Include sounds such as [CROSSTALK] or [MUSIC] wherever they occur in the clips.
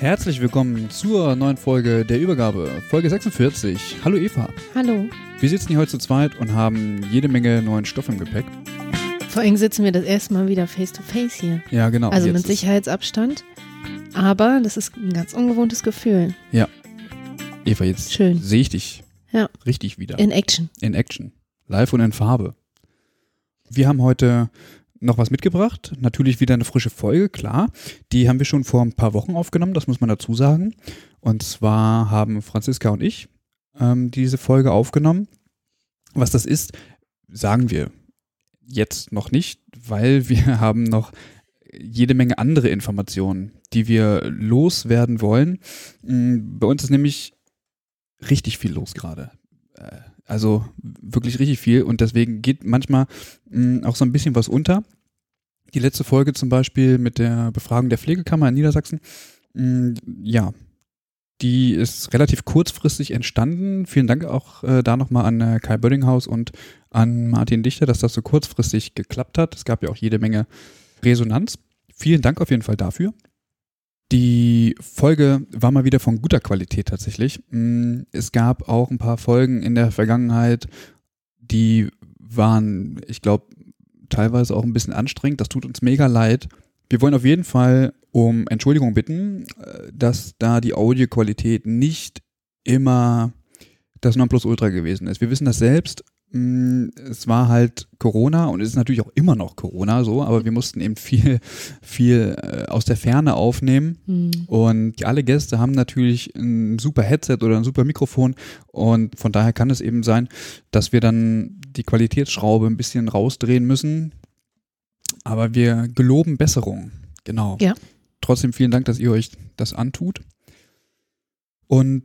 Herzlich willkommen zur neuen Folge der Übergabe, Folge 46. Hallo Eva. Hallo. Wir sitzen hier heute zu zweit und haben jede Menge neuen Stoff im Gepäck. Vor allem sitzen wir das erste Mal wieder face to face hier. Ja, genau. Also mit Sicherheitsabstand. Aber das ist ein ganz ungewohntes Gefühl. Eva, jetzt Schön. sehe ich dich Ja. richtig wieder. In Action. in Action. Live und in Farbe. Wir haben heute noch was mitgebracht. Natürlich wieder eine frische Folge, klar. Die haben wir schon vor ein paar Wochen aufgenommen, das muss man dazu sagen. Und zwar haben Franziska und ich ähm, diese Folge aufgenommen. Was das ist, sagen wir jetzt noch nicht, weil [LAUGHS] wir haben noch jede Menge andere Informationen, die wir loswerden wollen. Mm, Bei uns ist nämlich richtig viel los gerade. Also wirklich richtig viel und deswegen geht manchmal mh, auch so ein bisschen was unter. Die letzte Folge zum Beispiel mit der Befragung der Pflegekammer in Niedersachsen, mh, ja, die ist relativ kurzfristig entstanden. Vielen Dank auch äh, da nochmal an äh, Kai Böddinghaus und an Martin Dichter, dass das so kurzfristig geklappt hat. Es gab ja auch jede Menge Resonanz. Vielen Dank auf jeden Fall dafür. Die Folge war mal wieder von guter Qualität tatsächlich. Mm, Es gab auch ein paar Folgen in der Vergangenheit, die waren, ich glaube, teilweise auch ein bisschen anstrengend. Das tut uns mega leid. Wir wollen auf jeden Fall um Entschuldigung bitten, äh, dass da die Audioqualität nicht immer das Nonplusultra gewesen ist. Wir wissen das selbst. Mm, Es war halt Corona und es ist natürlich auch immer noch Corona so, aber wir mussten eben viel, viel äh, aus der Ferne aufnehmen. Hm. Und alle Gäste haben natürlich ein super Headset oder ein super Mikrofon und von daher kann es eben sein, dass wir dann die Qualitätsschraube ein bisschen rausdrehen müssen. Aber wir geloben Besserung. Genau. Ja. Trotzdem vielen Dank, dass ihr euch das antut. Und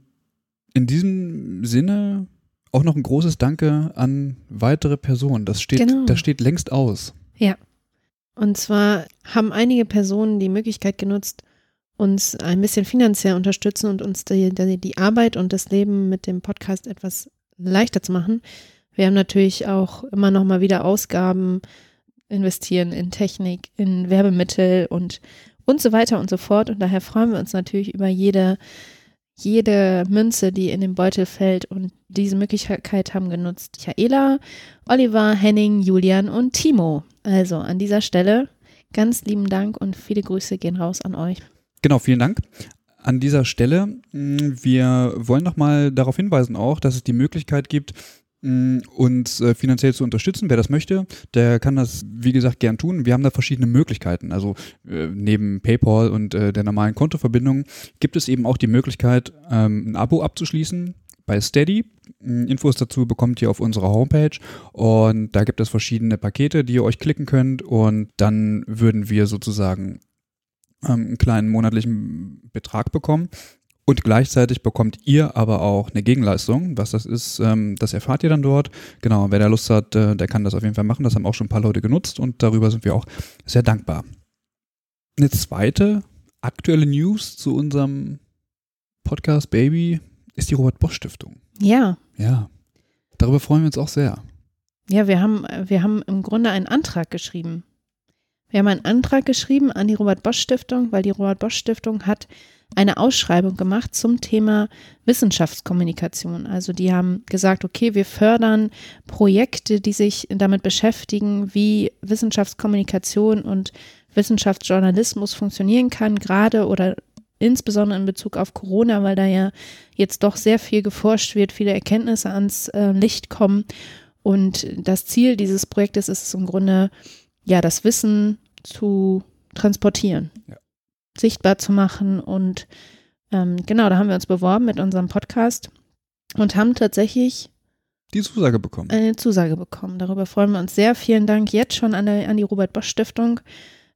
in diesem Sinne auch noch ein großes Danke an weitere Personen. Das steht, Genau. das steht längst aus. Und zwar haben einige Personen die Möglichkeit genutzt, uns ein bisschen finanziell unterstützen und uns die, die, die Arbeit und das Leben mit dem Podcast etwas leichter zu machen. Wir haben natürlich auch immer noch mal wieder Ausgaben, investieren in Technik, in Werbemittel und und so weiter und so fort. Und daher freuen wir uns natürlich über jede, jede Münze, die in den Beutel fällt. Und diese Möglichkeit haben genutzt Michaela, Oliver, Henning, Julian und Timo. Also an dieser Stelle ganz lieben Dank und viele Grüße gehen raus an euch. Genau, vielen Dank. An dieser Stelle, mh, wir wollen nochmal darauf hinweisen auch, dass es die Möglichkeit gibt, uns äh, finanziell zu unterstützen. Wer das möchte, der kann das, wie gesagt, gern tun. Wir haben da verschiedene Möglichkeiten. Also äh, neben PayPal und äh, der normalen Kontoverbindung gibt es eben auch die Möglichkeit, ähm, ein Abo abzuschließen bei Steady. Mh, Infos dazu bekommt ihr auf unserer Homepage und da gibt es verschiedene Pakete, die ihr euch klicken könnt und dann würden wir sozusagen ähm, einen kleinen monatlichen Betrag bekommen. Und gleichzeitig bekommt ihr aber auch eine Gegenleistung. Was das ist, ähm, das erfahrt ihr dann dort. Genau, wer da Lust hat, äh, der kann das auf jeden Fall machen. Das haben auch schon ein paar Leute genutzt und darüber sind wir auch sehr dankbar. Eine zweite aktuelle News zu unserem Podcast Baby ist die Robert Bosch Stiftung. Ja, Ja, darüber freuen wir uns auch sehr. ja, wir haben, wir haben im Grunde einen Antrag geschrieben. Wir haben einen Antrag geschrieben an die Robert Bosch Stiftung, weil die Robert Bosch Stiftung hat eine Ausschreibung gemacht zum Thema Wissenschaftskommunikation. Also die haben gesagt, okay, wir fördern Projekte, die sich damit beschäftigen, wie Wissenschaftskommunikation und Wissenschaftsjournalismus funktionieren kann, gerade oder insbesondere in Bezug auf Corona, weil da ja jetzt doch sehr viel geforscht wird, viele Erkenntnisse ans äh, Licht kommen. Und das Ziel dieses Projektes ist es im Grunde, ja, das Wissen zu transportieren, ja. Sichtbar zu machen. Und ähm, genau, da haben wir uns beworben mit unserem Podcast und haben tatsächlich die Zusage bekommen. Eine Zusage bekommen. Darüber freuen wir uns sehr. Vielen Dank jetzt schon an, der, an die Robert Bosch Stiftung.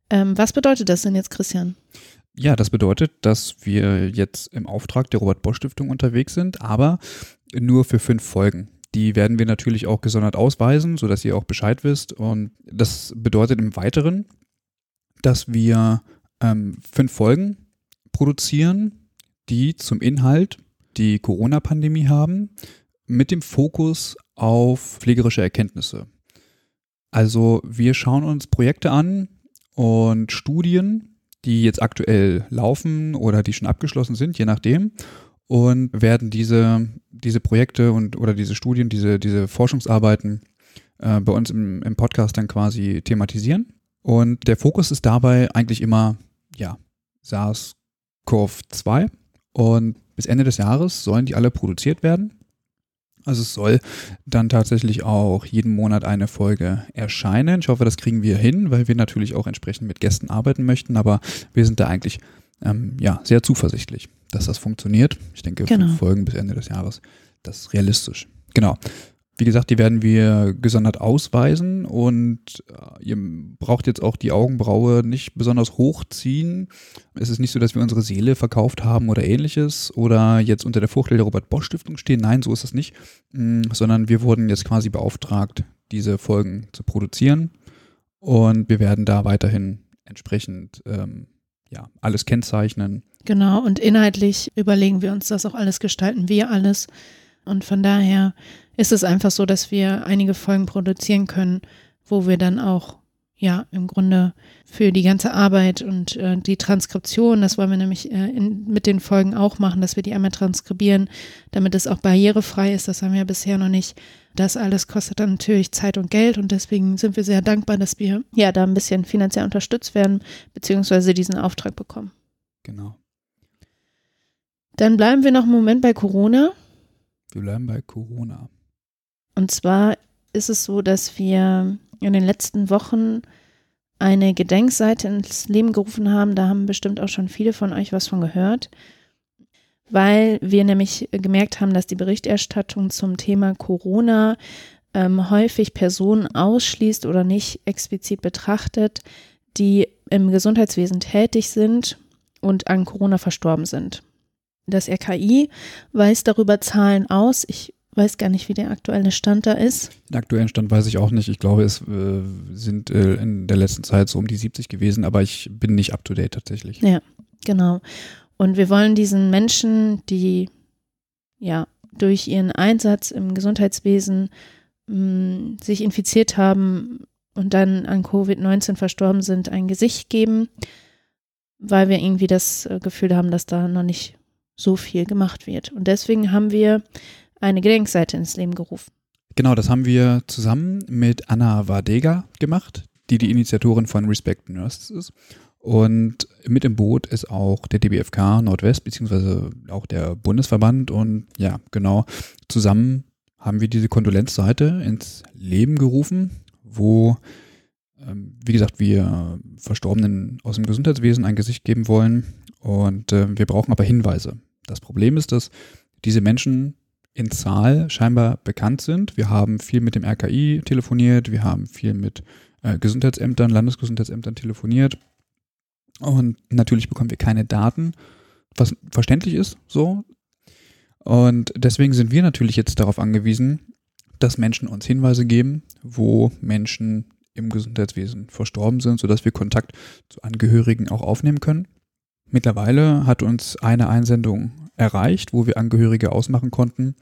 Ähm, was bedeutet das denn jetzt, Christian? Ja, das bedeutet, dass wir jetzt im Auftrag der Robert Bosch Stiftung unterwegs sind, aber nur für fünf Folgen. Die werden wir natürlich auch gesondert ausweisen, sodass ihr auch Bescheid wisst. Und das bedeutet im Weiteren, dass wir ähm, fünf Folgen produzieren, die zum Inhalt die Corona-Pandemie haben, mit dem Fokus auf pflegerische Erkenntnisse. Also wir schauen uns Projekte an und Studien, die jetzt aktuell laufen oder die schon abgeschlossen sind, je nachdem, und werden diese, diese Projekte und oder diese Studien, diese, diese Forschungsarbeiten äh, bei uns im, im Podcast dann quasi thematisieren. Und der Fokus ist dabei eigentlich immer, ja, SARS-CoV-2. Und bis Ende des Jahres sollen die alle produziert werden. Also es soll dann tatsächlich auch jeden Monat eine Folge erscheinen. Ich hoffe, das kriegen wir hin, weil wir natürlich auch entsprechend mit Gästen arbeiten möchten. Aber wir sind da eigentlich ähm, ja, sehr zuversichtlich, dass das funktioniert. Ich denke, genau. fünf Folgen bis Ende des Jahres, das ist realistisch. Genau. Wie gesagt, die werden wir gesondert ausweisen und äh, ihr braucht jetzt auch die Augenbraue nicht besonders hochziehen. Es ist nicht so, dass wir unsere Seele verkauft haben oder ähnliches oder jetzt unter der Fuchtel der Robert Bosch Stiftung stehen. Nein, so ist es nicht, mm, sondern wir wurden jetzt quasi beauftragt, diese Folgen zu produzieren und wir werden da weiterhin entsprechend ähm, ja, alles kennzeichnen. Genau, und inhaltlich überlegen wir uns das auch alles, gestalten wir alles. Und von daher ist es einfach so, dass wir einige Folgen produzieren können, wo wir dann auch ja im Grunde für die ganze Arbeit und äh, die Transkription, das wollen wir nämlich äh, in, mit den Folgen auch machen, dass wir die einmal transkribieren, damit es auch barrierefrei ist. Das haben wir bisher noch nicht. Das alles kostet dann natürlich Zeit und Geld und deswegen sind wir sehr dankbar, dass wir ja da ein bisschen finanziell unterstützt werden, beziehungsweise diesen Auftrag bekommen. Genau. Dann bleiben wir noch einen Moment bei Corona. Wir bleiben bei Corona. Und zwar ist es so, dass wir in den letzten Wochen eine Gedenkseite ins Leben gerufen haben. Da haben bestimmt auch schon viele von euch was von gehört, weil wir nämlich gemerkt haben, dass die Berichterstattung zum Thema Corona ähm, häufig Personen ausschließt oder nicht explizit betrachtet, die im Gesundheitswesen tätig sind und an Corona verstorben sind. Das RKI weist darüber Zahlen aus. Ich weiß gar nicht, wie der aktuelle Stand da ist. Den aktuellen Stand weiß ich auch nicht. Ich glaube, es äh, sind äh, in der letzten Zeit so um die 70 gewesen, aber ich bin nicht up to date tatsächlich. Ja, genau. Und wir wollen diesen Menschen, die ja durch ihren Einsatz im Gesundheitswesen mh, mm, sich infiziert haben und dann an Covid-19 verstorben sind, ein Gesicht geben, weil wir irgendwie das äh, Gefühl haben, dass da noch nicht so viel gemacht wird. Und deswegen haben wir eine Gedenkseite ins Leben gerufen. Genau, das haben wir zusammen mit Anna Wardega gemacht, die die Initiatorin von Respect Nurses ist. Und mit im Boot ist auch der DBFK Nordwest, beziehungsweise auch der Bundesverband. Und ja, genau, zusammen haben wir diese Kondolenzseite ins Leben gerufen, wo, ähm, wie gesagt, wir Verstorbenen aus dem Gesundheitswesen ein Gesicht geben wollen. Und äh, wir brauchen aber Hinweise. Das Problem ist, dass diese Menschen in Zahl scheinbar bekannt sind. Wir haben viel mit dem RKI telefoniert, wir haben viel mit äh, Gesundheitsämtern, Landesgesundheitsämtern telefoniert und natürlich bekommen wir keine Daten, was verständlich ist so. Und deswegen sind wir natürlich jetzt darauf angewiesen, dass Menschen uns Hinweise geben, wo Menschen im Gesundheitswesen verstorben sind, sodass wir Kontakt zu Angehörigen auch aufnehmen können. Mittlerweile hat uns eine Einsendung erreicht, wo wir Angehörige ausmachen konnten.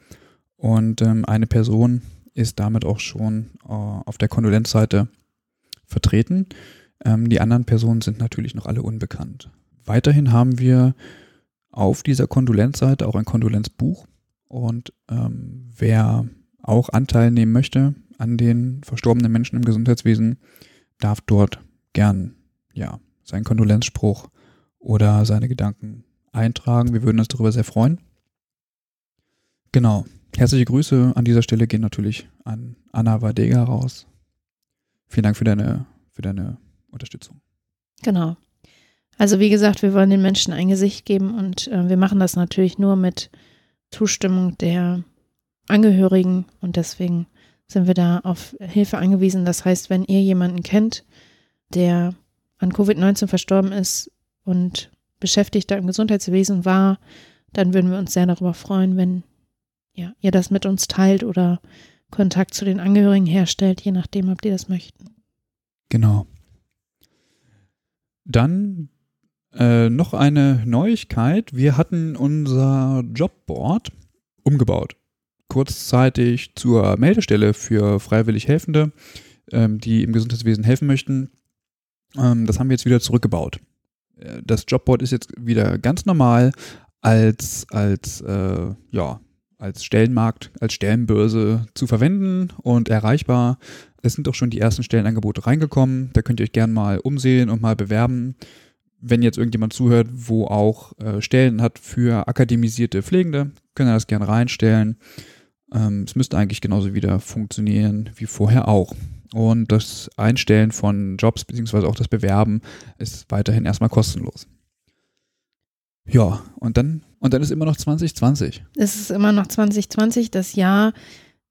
Und ähm, eine Person ist damit auch schon äh, auf der Kondolenzseite vertreten. Ähm, die anderen Personen sind natürlich noch alle unbekannt. Weiterhin haben wir auf dieser Kondolenzseite auch ein Kondolenzbuch. Und ähm, wer auch Anteil nehmen möchte an den verstorbenen Menschen im Gesundheitswesen, darf dort gern ja seinen Kondolenzspruch oder seine Gedanken eintragen. Wir würden uns darüber sehr freuen. Genau. Herzliche Grüße an dieser Stelle gehen natürlich an Anna Wadega raus. Vielen Dank für deine, für deine Unterstützung. Genau. Also wie gesagt, wir wollen den Menschen ein Gesicht geben und äh, wir machen das natürlich nur mit Zustimmung der Angehörigen und deswegen sind wir da auf Hilfe angewiesen. Das heißt, wenn ihr jemanden kennt, der an Covid-19 verstorben ist und Beschäftigter im Gesundheitswesen war, dann würden wir uns sehr darüber freuen, wenn ja, ihr das mit uns teilt oder Kontakt zu den Angehörigen herstellt, je nachdem, ob die das möchten. Genau. Dann äh, noch eine Neuigkeit. Wir hatten unser Jobboard umgebaut. Kurzzeitig zur Meldestelle für freiwillig Helfende, ähm, die im Gesundheitswesen helfen möchten. Ähm, das haben wir jetzt wieder zurückgebaut. Das Jobboard ist jetzt wieder ganz normal als, als, äh, ja, als Stellenmarkt, als Stellenbörse zu verwenden und erreichbar. Es sind auch schon die ersten Stellenangebote reingekommen. Da könnt ihr euch gerne mal umsehen und mal bewerben. Wenn jetzt irgendjemand zuhört, wo auch äh, Stellen hat für akademisierte Pflegende, könnt ihr das gerne reinstellen. Ähm, es müsste eigentlich genauso wieder funktionieren wie vorher auch. Und das Einstellen von Jobs beziehungsweise auch das Bewerben ist weiterhin erstmal kostenlos. Ja, und dann, und dann ist immer noch 2020. Es ist immer noch 2020. Das Jahr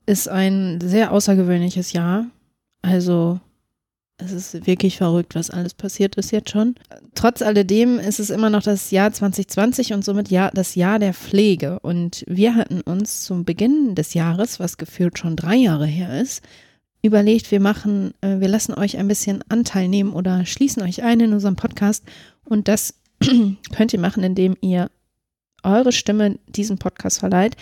ist ein sehr außergewöhnliches Jahr. Also es ist wirklich verrückt, was alles passiert ist jetzt schon. Trotz alledem ist es immer noch das Jahr 2020 und somit ja, das Jahr der Pflege. Und wir hatten uns zum Beginn des Jahres, was gefühlt schon drei Jahre her ist, überlegt, wir machen, äh, wir lassen euch ein bisschen Anteil nehmen oder schließen euch ein in unserem Podcast. Und das [CLEARS THROAT] könnt ihr machen, indem ihr eure Stimme diesem Podcast verleiht.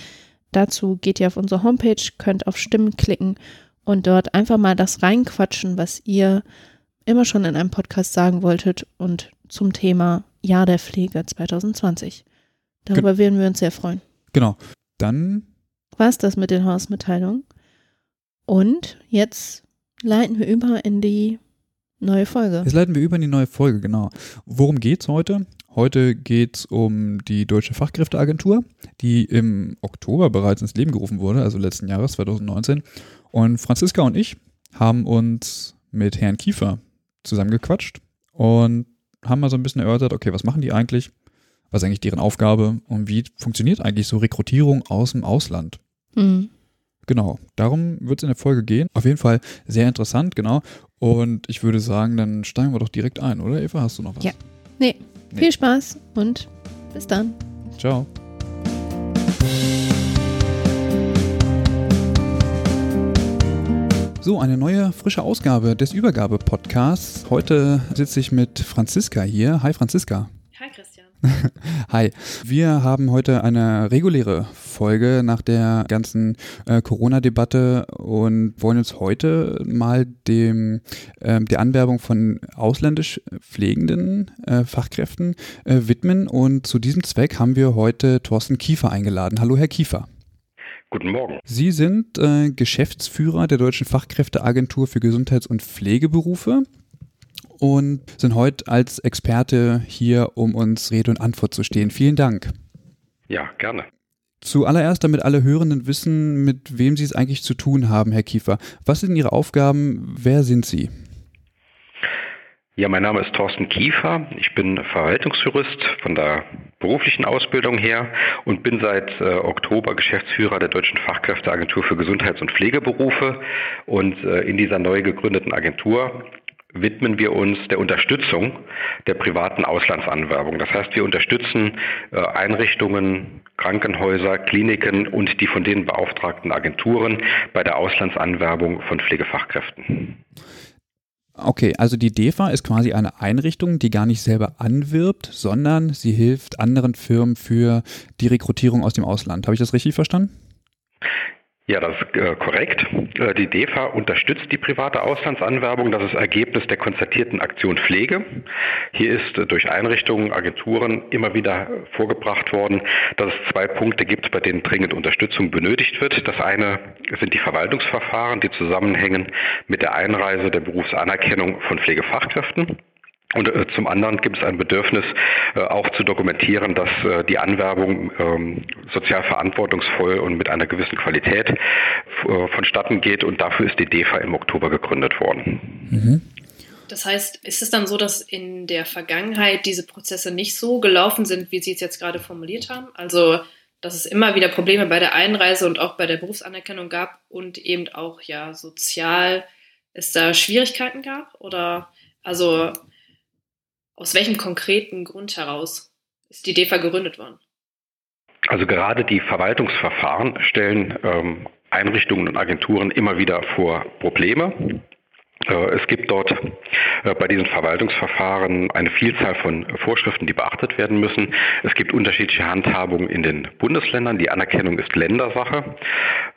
Dazu geht ihr auf unsere Homepage, könnt auf Stimmen klicken und dort einfach mal das reinquatschen, was ihr immer schon in einem Podcast sagen wolltet und zum Thema Jahr der Pflege 2020. Darüber Ge würden wir uns sehr freuen. Genau. Dann war es das mit den Hausmitteilungen. Und jetzt leiten wir über in die neue Folge. Jetzt leiten wir über in die neue Folge, genau. Worum geht's heute? Heute geht es um die Deutsche Fachkräfteagentur, die im Oktober bereits ins Leben gerufen wurde, also letzten Jahres, 2019. Und Franziska und ich haben uns mit Herrn Kiefer zusammengequatscht und haben mal so ein bisschen erörtert, okay, was machen die eigentlich? Was ist eigentlich deren Aufgabe und wie funktioniert eigentlich so Rekrutierung aus dem Ausland? Mhm. Genau, darum wird es in der Folge gehen. Auf jeden Fall sehr interessant, genau. Und ich würde sagen, dann steigen wir doch direkt ein, oder Eva? Hast du noch was? Ja. Nee, nee. viel Spaß und bis dann. Ciao. So, eine neue, frische Ausgabe des Übergabe-Podcasts. Heute sitze ich mit Franziska hier. Hi Franziska. [LAUGHS] Hi. Wir haben heute eine reguläre Folge nach der ganzen äh, Corona-Debatte und wollen uns heute mal dem, äh, der Anwerbung von ausländisch pflegenden äh, Fachkräften äh, widmen. Und zu diesem Zweck haben wir heute Thorsten Kiefer eingeladen. Hallo, Herr Kiefer. Guten Morgen. Sie sind äh, Geschäftsführer der Deutschen Fachkräfteagentur für Gesundheits- und Pflegeberufe und sind heute als Experte hier, um uns Rede und Antwort zu stehen. Vielen Dank. Ja, gerne. Zuallererst, damit alle Hörenden wissen, mit wem Sie es eigentlich zu tun haben, Herr Kiefer. Was sind Ihre Aufgaben? Wer sind Sie? Ja, mein Name ist Thorsten Kiefer. Ich bin Verwaltungsjurist von der beruflichen Ausbildung her und bin seit äh, Oktober Geschäftsführer der Deutschen Fachkräfteagentur für Gesundheits- und Pflegeberufe. Und äh, in dieser neu gegründeten Agentur widmen wir uns der Unterstützung der privaten Auslandsanwerbung. Das heißt, wir unterstützen äh, Einrichtungen, Krankenhäuser, Kliniken und die von denen beauftragten Agenturen bei der Auslandsanwerbung von Pflegefachkräften. Okay, also die DEFA ist quasi eine Einrichtung, die gar nicht selber anwirbt, sondern sie hilft anderen Firmen für die Rekrutierung aus dem Ausland. Habe ich das richtig verstanden? Ja, das ist äh, korrekt. Äh, die DEFA unterstützt die private Auslandsanwerbung. Das ist Ergebnis der konzertierten Aktion Pflege. Hier ist äh, durch Einrichtungen, Agenturen immer wieder vorgebracht worden, dass es zwei Punkte gibt, bei denen dringend Unterstützung benötigt wird. Das eine sind die Verwaltungsverfahren, die zusammenhängen mit der Einreise der Berufsanerkennung von Pflegefachkräften. Und äh, zum anderen gibt es ein Bedürfnis, äh, auch zu dokumentieren, dass äh, die Anwerbung ähm, sozial verantwortungsvoll und mit einer gewissen Qualität äh, vonstatten geht. Und dafür ist die DEFA im Oktober gegründet worden. Mhm. Das heißt, ist es dann so, dass in der Vergangenheit diese Prozesse nicht so gelaufen sind, wie Sie es jetzt gerade formuliert haben? Also, dass es immer wieder Probleme bei der Einreise und auch bei der Berufsanerkennung gab und eben auch ja sozial es da Schwierigkeiten gab? Oder also aus welchem konkreten Grund heraus ist die DEFA gegründet worden? Also gerade die Verwaltungsverfahren stellen ähm, Einrichtungen und Agenturen immer wieder vor Probleme. Äh, es gibt dort äh, bei diesen Verwaltungsverfahren eine Vielzahl von Vorschriften, die beachtet werden müssen. Es gibt unterschiedliche Handhabungen in den Bundesländern. Die Anerkennung ist Ländersache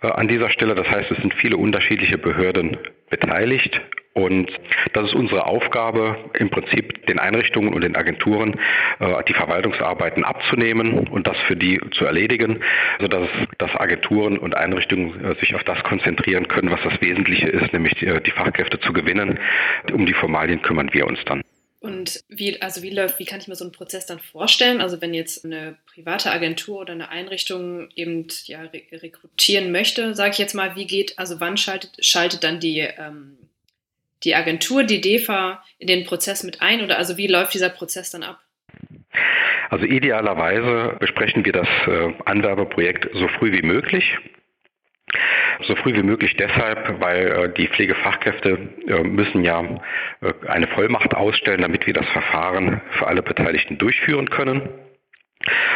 äh, an dieser Stelle. Das heißt, es sind viele unterschiedliche Behörden beteiligt und das ist unsere Aufgabe, im Prinzip den Einrichtungen und den Agenturen äh, die Verwaltungsarbeiten abzunehmen und das für die zu erledigen, sodass dass Agenturen und Einrichtungen äh, sich auf das konzentrieren können, was das Wesentliche ist, nämlich die, die Fachkräfte zu gewinnen. Um die Formalien kümmern wir uns dann. Und wie, also wie läuft, wie kann ich mir so einen Prozess dann vorstellen? Also wenn jetzt eine private Agentur oder eine Einrichtung eben ja, rekrutieren möchte, sage ich jetzt mal, wie geht, also wann schaltet, schaltet dann die ähm, die Agentur, die DEFA in den Prozess mit ein oder also wie läuft dieser Prozess dann ab? Also idealerweise besprechen wir das äh, Anwerbeprojekt so früh wie möglich. So früh wie möglich deshalb, weil äh, die Pflegefachkräfte äh, müssen ja eine Vollmacht ausstellen, damit wir das Verfahren für alle Beteiligten durchführen können.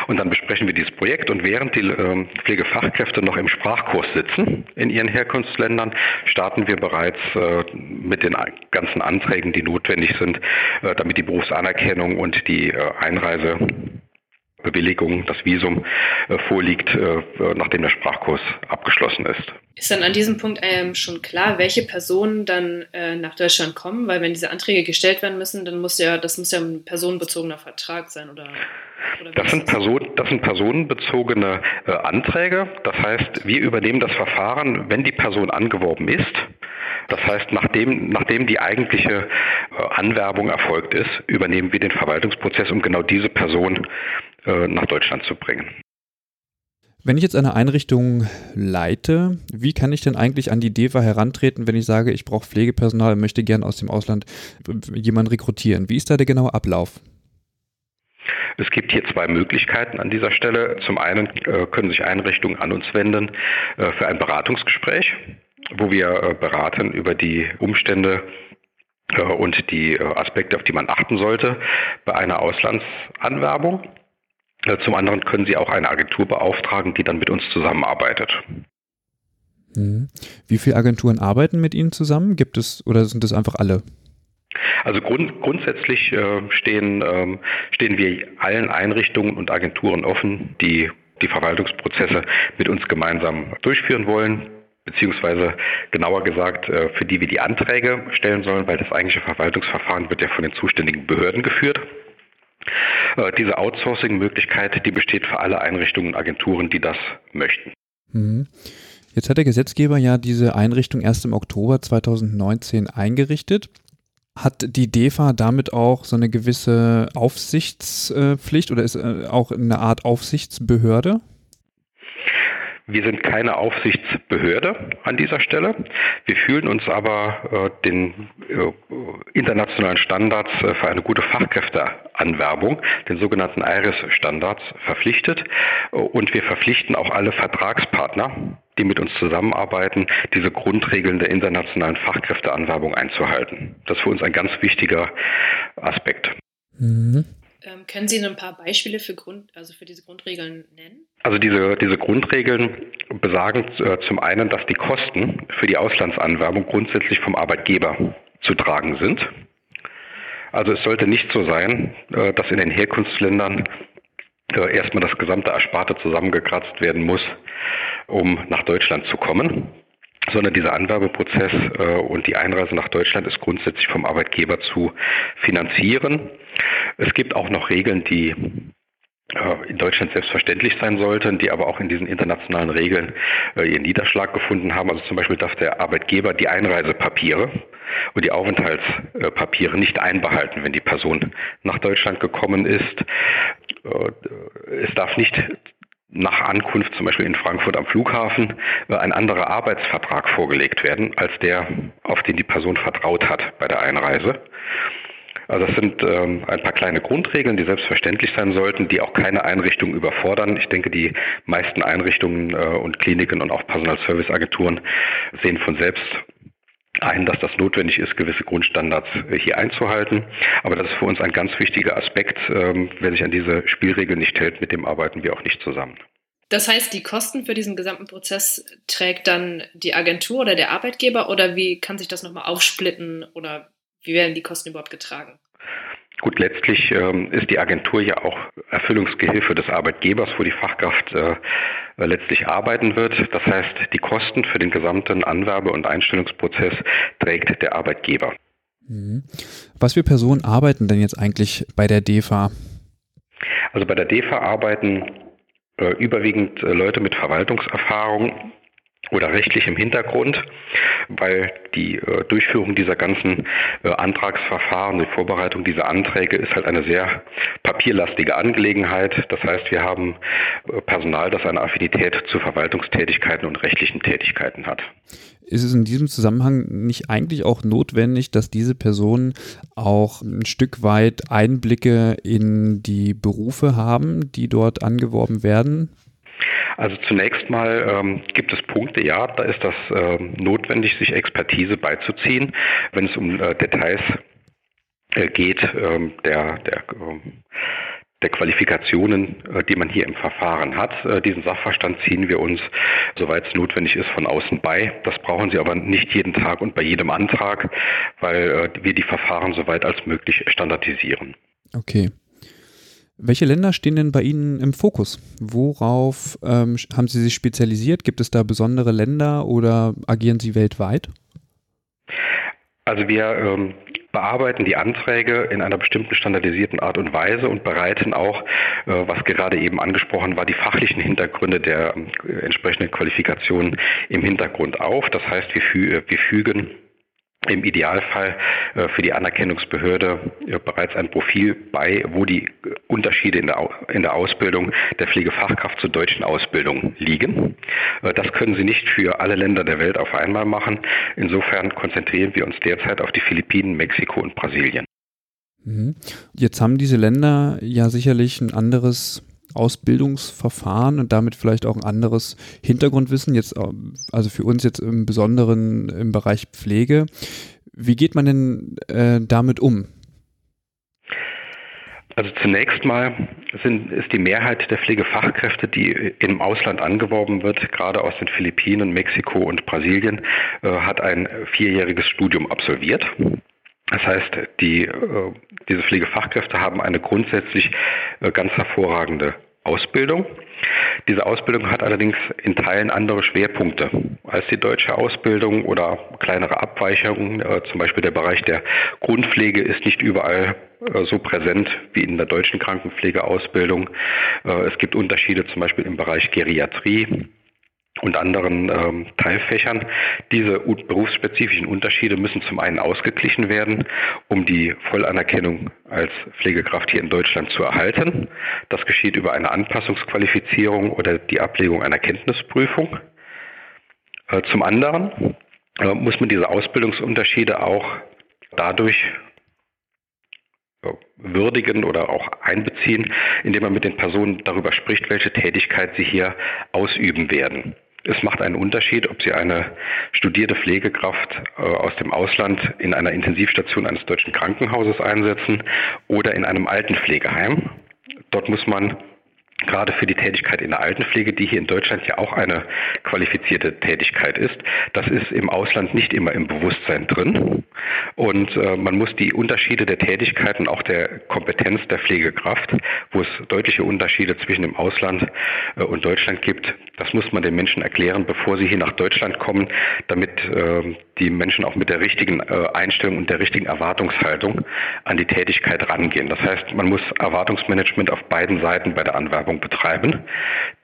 Und dann besprechen wir dieses Projekt. Und während die äh, Pflegefachkräfte noch im Sprachkurs sitzen in ihren Herkunftsländern, starten wir bereits äh, mit den ganzen Anträgen, die notwendig sind, äh, damit die Berufsanerkennung und die äh, Einreise Bewilligung, das Visum äh, vorliegt, äh, nachdem der Sprachkurs abgeschlossen ist. Ist dann an diesem Punkt ähm, schon klar, welche Personen dann äh, nach Deutschland kommen? Weil wenn diese Anträge gestellt werden müssen, dann muss ja, das muss ja ein personenbezogener Vertrag sein, oder? das, sind Person, das sind personenbezogene äh, Anträge. Das heißt, wir übernehmen das Verfahren, wenn die Person angeworben ist. Das heißt, nachdem, nachdem die eigentliche äh, Anwerbung erfolgt ist, übernehmen wir den Verwaltungsprozess, um genau diese Person äh, nach Deutschland zu bringen. Wenn ich jetzt eine Einrichtung leite, wie kann ich denn eigentlich an die DEFA herantreten, wenn ich sage, ich brauche Pflegepersonal und möchte gern aus dem Ausland jemanden rekrutieren? Wie ist da der genaue Ablauf? Es gibt hier zwei Möglichkeiten an dieser Stelle. Zum einen äh, können sich Einrichtungen an uns wenden äh, für ein Beratungsgespräch, wo wir äh, beraten über die Umstände äh, und die äh, Aspekte, auf die man achten sollte bei einer Auslandsanwerbung. Äh, zum anderen können Sie auch eine Agentur beauftragen, die dann mit uns zusammenarbeitet. Mhm. Wie viele Agenturen arbeiten mit Ihnen zusammen? Gibt es oder sind es einfach alle? Also grund, grundsätzlich äh, stehen, ähm, stehen wir allen Einrichtungen und Agenturen offen, die die Verwaltungsprozesse mit uns gemeinsam durchführen wollen, beziehungsweise genauer gesagt, äh, für die wir die Anträge stellen sollen, weil das eigentliche Verwaltungsverfahren wird ja von den zuständigen Behörden geführt. Äh, diese Outsourcing-Möglichkeit, die besteht für alle Einrichtungen und Agenturen, die das möchten. Mhm. Jetzt hat der Gesetzgeber ja diese Einrichtung erst im Oktober 2019 eingerichtet. Hat die DEFA damit auch so eine gewisse Aufsichtspflicht oder ist äh, auch eine Art Aufsichtsbehörde? Wir sind keine Aufsichtsbehörde an dieser Stelle. Wir fühlen uns aber äh, den äh, internationalen Standards äh, für eine gute Fachkräfteanwerbung, den sogenannten IRIS-Standards, verpflichtet. Äh, und wir verpflichten auch alle Vertragspartner, die mit uns zusammenarbeiten, diese Grundregeln der internationalen Fachkräfteanwerbung einzuhalten. Das ist für uns ein ganz wichtiger Aspekt. Mhm. Ähm, können Sie ein paar Beispiele für, Grund, also für diese Grundregeln nennen? Also diese, diese Grundregeln besagen äh, zum einen, dass die Kosten für die Auslandsanwerbung grundsätzlich vom Arbeitgeber zu tragen sind. Also es sollte nicht so sein, äh, dass in den Herkunftsländern äh, erstmal das gesamte Ersparte zusammengekratzt werden muss, um nach Deutschland zu kommen sondern dieser Anwerbeprozess äh, und die Einreise nach Deutschland ist grundsätzlich vom Arbeitgeber zu finanzieren. Es gibt auch noch Regeln, die in Deutschland selbstverständlich sein sollten, die aber auch in diesen internationalen Regeln äh, ihren Niederschlag gefunden haben. Also zum Beispiel darf der Arbeitgeber die Einreisepapiere und die Aufenthaltspapiere nicht einbehalten, wenn die Person nach Deutschland gekommen ist. Äh, es darf nicht nach Ankunft zum Beispiel in Frankfurt am Flughafen ein anderer Arbeitsvertrag vorgelegt werden, als der, auf den die Person vertraut hat bei der Einreise. Also das sind ähm, ein paar kleine Grundregeln, die selbstverständlich sein sollten, die auch keine Einrichtung überfordern. Ich denke, die meisten Einrichtungen äh, und Kliniken und auch Personalserviceagenturen sehen von selbst ein, dass das notwendig ist, gewisse Grundstandards äh, hier einzuhalten. Aber das ist für uns ein ganz wichtiger Aspekt. Ähm, wer sich an diese Spielregeln nicht hält, mit dem arbeiten wir auch nicht zusammen. Das heißt, die Kosten für diesen gesamten Prozess trägt dann die Agentur oder der Arbeitgeber oder wie kann sich das nochmal aufsplitten oder wie werden die Kosten überhaupt getragen? Gut, letztlich ähm, ist die Agentur ja auch Erfüllungsgehilfe des Arbeitgebers, wo die Fachkraft äh, letztlich arbeiten wird. Das heißt, die Kosten für den gesamten Anwerbe- und Einstellungsprozess trägt der Arbeitgeber. Mhm. Was für Personen arbeiten denn jetzt eigentlich bei der DEFA? Also bei der DEFA arbeiten äh, überwiegend äh, Leute mit Verwaltungserfahrung, oder rechtlichem Hintergrund, weil die äh, Durchführung dieser ganzen äh, Antragsverfahren, die Vorbereitung dieser Anträge ist halt eine sehr papierlastige Angelegenheit. Das heißt, wir haben äh, Personal, das eine Affinität zu Verwaltungstätigkeiten und rechtlichen Tätigkeiten hat. Ist es in diesem Zusammenhang nicht eigentlich auch notwendig, dass diese Personen auch ein Stück weit Einblicke in die Berufe haben, die dort angeworben werden? Also zunächst mal ähm, gibt es Punkte, ja, da ist das ähm, notwendig, sich Expertise beizuziehen, wenn es um äh, Details äh, geht, ähm, der, der ähm, der Qualifikationen, äh, die man hier im Verfahren hat. Äh, diesen Sachverstand ziehen wir uns, soweit es notwendig ist, von außen bei. Das brauchen Sie aber nicht jeden Tag und bei jedem Antrag, weil äh, wir die Verfahren soweit als möglich standardisieren. Okay. Welche Länder stehen denn bei Ihnen im Fokus? Worauf ähm, haben Sie sich spezialisiert? Gibt es da besondere Länder oder agieren Sie weltweit? Also wir ähm, bearbeiten die Anträge in einer bestimmten standardisierten Art und Weise und bereiten auch, äh, was gerade eben angesprochen war, die fachlichen Hintergründe der äh, entsprechenden Qualifikationen im Hintergrund auf. Das heißt, wir fügen im Idealfall äh, für die Anerkennungsbehörde äh, bereits ein Profil bei, wo die Unterschiede in der, Ausbildung der Pflegefachkraft zur deutschen Ausbildung liegen. Äh, das können Sie nicht für alle Länder der Welt auf einmal machen. Insofern konzentrieren wir uns derzeit auf die Philippinen, Mexiko und Brasilien. Mhm. Jetzt haben diese Länder ja sicherlich ein anderes Ausbildungsverfahren und damit vielleicht auch ein anderes Hintergrundwissen, jetzt, äh, also für uns jetzt im Besonderen im Bereich Pflege. Wie geht man denn äh, damit um? Also zunächst mal sind, ist die Mehrheit der Pflegefachkräfte, die im Ausland angeworben wird, gerade aus den Philippinen, Mexiko und Brasilien, äh, hat ein vierjähriges Studium absolviert. Das heißt, die, äh, diese Pflegefachkräfte haben eine grundsätzlich äh, ganz hervorragende Ausbildung. Diese Ausbildung hat allerdings in Teilen andere Schwerpunkte als die deutsche Ausbildung oder kleinere Abweichungen. Äh, zum Beispiel der Bereich der Grundpflege ist nicht überall so präsent wie in der deutschen Krankenpflegeausbildung. Es gibt Unterschiede zum Beispiel im Bereich Geriatrie und anderen ähm, Teilfächern. Diese berufsspezifischen Unterschiede müssen zum einen ausgeglichen werden, um die Vollanerkennung als Pflegekraft hier in Deutschland zu erhalten. Das geschieht über eine Anpassungsqualifizierung oder die Ablegung einer Kenntnisprüfung. Äh, zum anderen äh, muss man diese Ausbildungsunterschiede auch dadurch würdigen oder auch einbeziehen, indem man mit den Personen darüber spricht, welche Tätigkeit sie hier ausüben werden. Es macht einen Unterschied, ob Sie eine studierte Pflegekraft äh, aus dem Ausland in einer Intensivstation eines deutschen Krankenhauses einsetzen oder in einem Altenpflegeheim. Dort muss man gerade für die Tätigkeit in der Altenpflege, die hier in Deutschland ja auch eine qualifizierte Tätigkeit ist. Das ist im Ausland nicht immer im Bewusstsein drin. Und äh, man muss die Unterschiede der Tätigkeit und auch der Kompetenz der Pflegekraft, wo es deutliche Unterschiede zwischen dem Ausland äh, und Deutschland gibt, das muss man den Menschen erklären, bevor sie hier nach Deutschland kommen, damit äh, die Menschen auch mit der richtigen äh, Einstellung und der richtigen Erwartungshaltung an die Tätigkeit rangehen. Das heißt, man muss Erwartungsmanagement auf beiden Seiten bei der Anwerbung betreiben.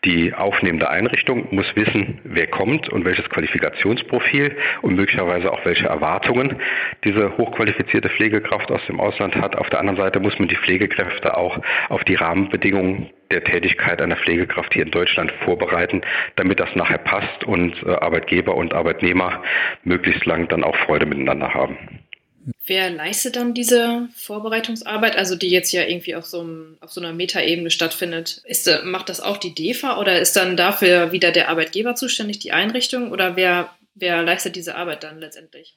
Die aufnehmende Einrichtung muss wissen, wer kommt und welches Qualifikationsprofil und möglicherweise auch welche Erwartungen diese hochqualifizierte Pflegekraft aus dem Ausland hat. Auf der anderen Seite muss man die Pflegekräfte auch auf die Rahmenbedingungen der Tätigkeit einer Pflegekraft hier in Deutschland vorbereiten, damit das nachher passt und äh, Arbeitgeber und Arbeitnehmer möglichst lang dann auch Freude miteinander haben. Wer leistet dann diese Vorbereitungsarbeit, also die jetzt ja irgendwie auf so, einem, auf so einer Metaebene stattfindet? Ist, äh, macht das auch die DEFA oder ist dann dafür wieder der Arbeitgeber zuständig, die Einrichtung? Oder wer, wer leistet diese Arbeit dann letztendlich?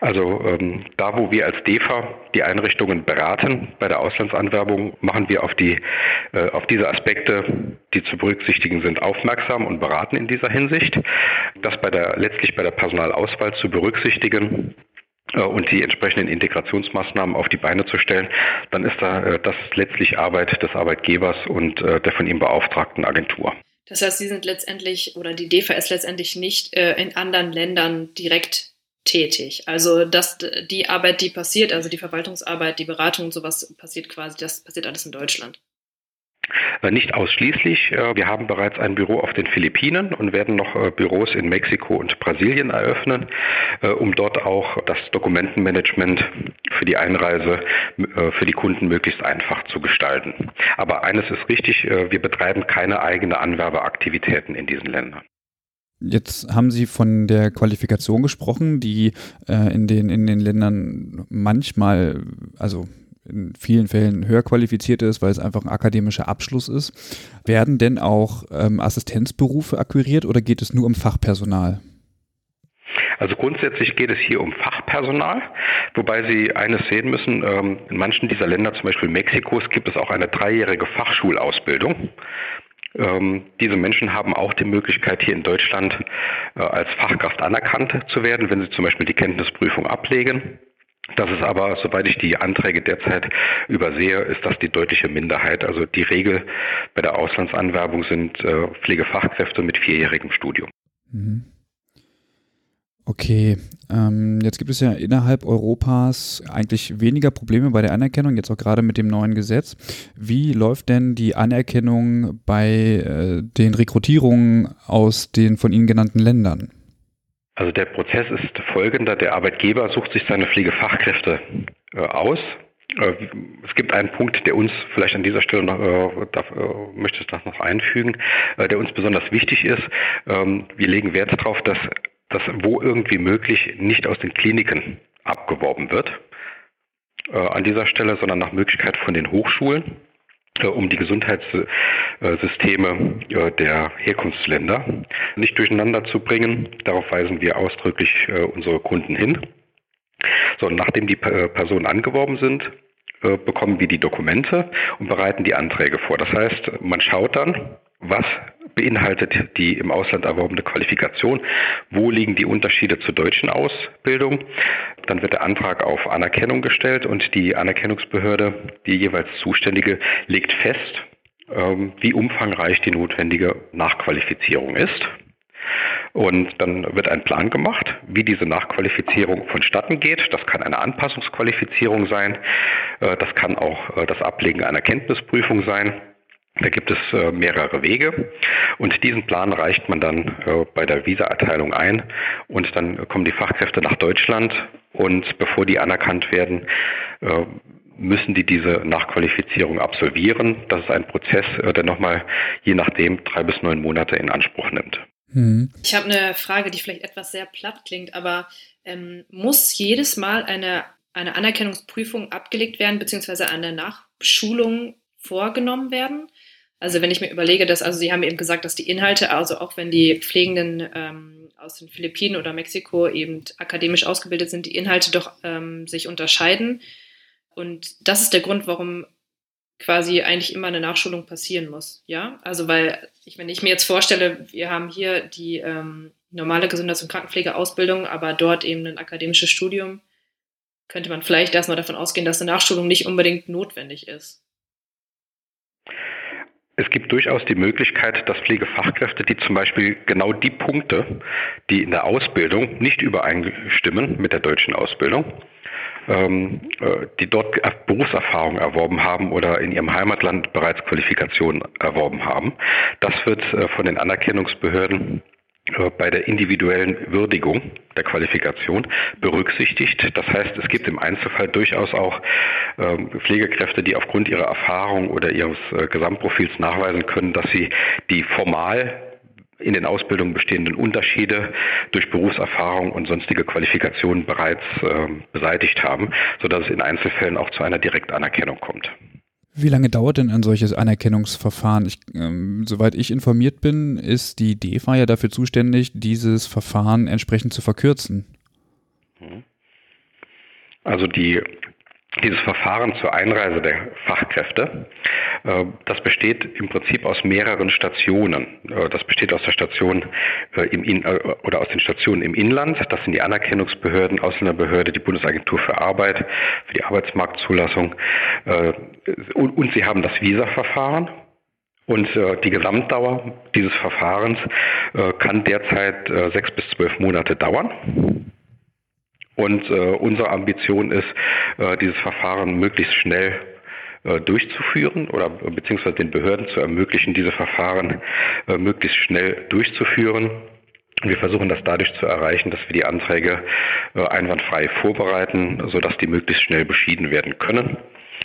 Also ähm, da, wo wir als DEFA die Einrichtungen beraten bei der Auslandsanwerbung, machen wir auf, die, äh, auf diese Aspekte, die zu berücksichtigen sind, aufmerksam und beraten in dieser Hinsicht. Das bei der, letztlich bei der Personalauswahl zu berücksichtigen, äh, und die entsprechenden Integrationsmaßnahmen auf die Beine zu stellen, dann ist da äh, das letztlich Arbeit des Arbeitgebers und äh, der von ihm beauftragten Agentur. Das heißt, Sie sind letztendlich oder die DEFA ist letztendlich nicht in anderen Ländern direkt tätig. Also dass die Arbeit, die passiert, also die Verwaltungsarbeit, die Beratung und sowas passiert quasi, das passiert alles in Deutschland. Äh, nicht ausschließlich. Äh, wir haben bereits ein Büro auf den Philippinen und werden noch äh, Büros in Mexiko und Brasilien eröffnen, um dort auch das Dokumentenmanagement für die Einreise für die Kunden möglichst einfach zu gestalten. Aber eines ist richtig, wir betreiben keine eigene Anwerbeaktivitäten in diesen Ländern. Jetzt haben Sie von der Qualifikation gesprochen, die äh, in, den, in den Ländern manchmal, also in vielen Fällen höher qualifiziert ist, weil es einfach ein akademischer Abschluss ist. Werden denn auch ähm, Assistenzberufe akquiriert oder geht es nur um Fachpersonal? Also grundsätzlich geht es hier um Fachpersonal, wobei Sie eines sehen müssen, ähm, in manchen dieser Länder, zum Beispiel Mexikos, gibt es auch eine dreijährige Fachschulausbildung. Ähm, diese Menschen haben auch die Möglichkeit, hier in Deutschland äh, als Fachkraft anerkannt zu werden, wenn sie zum Beispiel die Kenntnisprüfung ablegen. Das ist aber, soweit ich die Anträge derzeit übersehe, ist das die deutliche Minderheit. Also die Regel bei der Auslandsanwerbung sind äh, Pflegefachkräfte mit vierjährigem Studium. Mhm. Okay, ähm, jetzt gibt es ja innerhalb Europas eigentlich weniger Probleme bei der Anerkennung, jetzt auch gerade mit dem neuen Gesetz. Wie läuft denn die Anerkennung bei äh, den Rekrutierungen aus den von Ihnen genannten Ländern? Also der Prozess ist folgender. Der Arbeitgeber sucht sich seine Pflegefachkräfte äh, aus. Äh, es gibt einen Punkt, der uns vielleicht an dieser Stelle noch, äh, darf, äh, möchte ich das noch einfügen, der uns besonders wichtig ist. Ähm, wir legen Wert darauf, dass das wo irgendwie möglich nicht aus den Kliniken abgeworben wird äh, an dieser Stelle, sondern nach Möglichkeit von den Hochschulen um die Gesundheitssysteme äh, der Herkunftsländer nicht durcheinander zu bringen. Darauf weisen wir ausdrücklich äh, unsere Kunden hin. So, nachdem die Personen angeworben sind, äh, bekommen wir die Dokumente und bereiten die Anträge vor. Das heißt, man schaut dann, was beinhaltet die im Ausland erworbene Qualifikation? Wo liegen die Unterschiede zur deutschen Ausbildung? Dann wird der Antrag auf Anerkennung gestellt und die Anerkennungsbehörde, die jeweils Zuständige, legt fest, ähm, wie umfangreich die notwendige Nachqualifizierung ist. Und dann wird ein Plan gemacht, wie diese Nachqualifizierung vonstatten geht. Das kann eine Anpassungsqualifizierung sein. Äh, das kann auch äh, das Ablegen einer Kenntnisprüfung sein. Da gibt es äh, mehrere Wege und diesen Plan reicht man dann äh, bei der Visa-Erteilung ein und dann kommen die Fachkräfte nach Deutschland und bevor die anerkannt werden, äh, müssen die diese Nachqualifizierung absolvieren. Das ist ein Prozess, der nochmal je nachdem drei bis neun Monate in Anspruch nimmt. Mhm. Ich habe eine Frage, die vielleicht etwas sehr platt klingt, aber ähm, muss jedes Mal eine, eine Anerkennungsprüfung abgelegt werden, beziehungsweise eine Nachschulung vorgenommen werden? Also wenn ich mir überlege, dass, also Sie haben eben gesagt, dass die Inhalte, also auch wenn die Pflegenden ähm, aus den Philippinen oder Mexiko eben akademisch ausgebildet sind, die Inhalte doch ähm, sich unterscheiden. Und das ist der Grund, warum quasi eigentlich immer eine Nachschulung passieren muss. Ja, also weil ich, wenn ich mir jetzt vorstelle, wir haben hier die ähm, normale Gesundheits- und Krankenpflegeausbildung, aber dort eben ein akademisches Studium, könnte man vielleicht erstmal davon ausgehen, dass eine Nachschulung nicht unbedingt notwendig ist. Es gibt durchaus die Möglichkeit, dass Pflegefachkräfte, die zum Beispiel genau die Punkte, die in der Ausbildung nicht übereinstimmen mit der deutschen Ausbildung, ähm, äh, die dort Berufserfahrung erworben haben oder in ihrem Heimatland bereits Qualifikationen erworben haben. Das wird äh, von den Anerkennungsbehörden bei der individuellen Würdigung der Qualifikation berücksichtigt. Das heißt, es gibt im Einzelfall durchaus auch ähm, Pflegekräfte, die aufgrund ihrer Erfahrung oder ihres äh, Gesamtprofils nachweisen können, dass sie die formal in den Ausbildungen bestehenden Unterschiede durch Berufserfahrung und sonstige Qualifikationen bereits äh, beseitigt haben, sodass es in Einzelfällen auch zu einer Direktanerkennung kommt. Wie lange dauert denn ein solches Anerkennungsverfahren? Ich, ähm, soweit ich informiert bin, ist die DEFA ja dafür zuständig, dieses Verfahren entsprechend zu verkürzen. Also die dieses Verfahren zur Einreise der Fachkräfte, äh, das besteht im Prinzip aus mehreren Stationen. Äh, das besteht aus der Station äh, im In oder aus den Stationen im Inland. Das sind die Anerkennungsbehörden, Ausländerbehörde, die Bundesagentur für Arbeit, für die Arbeitsmarktzulassung. Und sie haben das Visa-Verfahren. Und die Gesamtdauer dieses Verfahrens kann derzeit sechs bis zwölf Monate dauern. Und äh, unsere Ambition ist, äh, dieses Verfahren möglichst schnell äh, durchzuführen oder beziehungsweise den Behörden zu ermöglichen, diese Verfahren äh, möglichst schnell durchzuführen. Wir versuchen das dadurch zu erreichen, dass wir die Anträge äh, einwandfrei vorbereiten, sodass die möglichst schnell beschieden werden können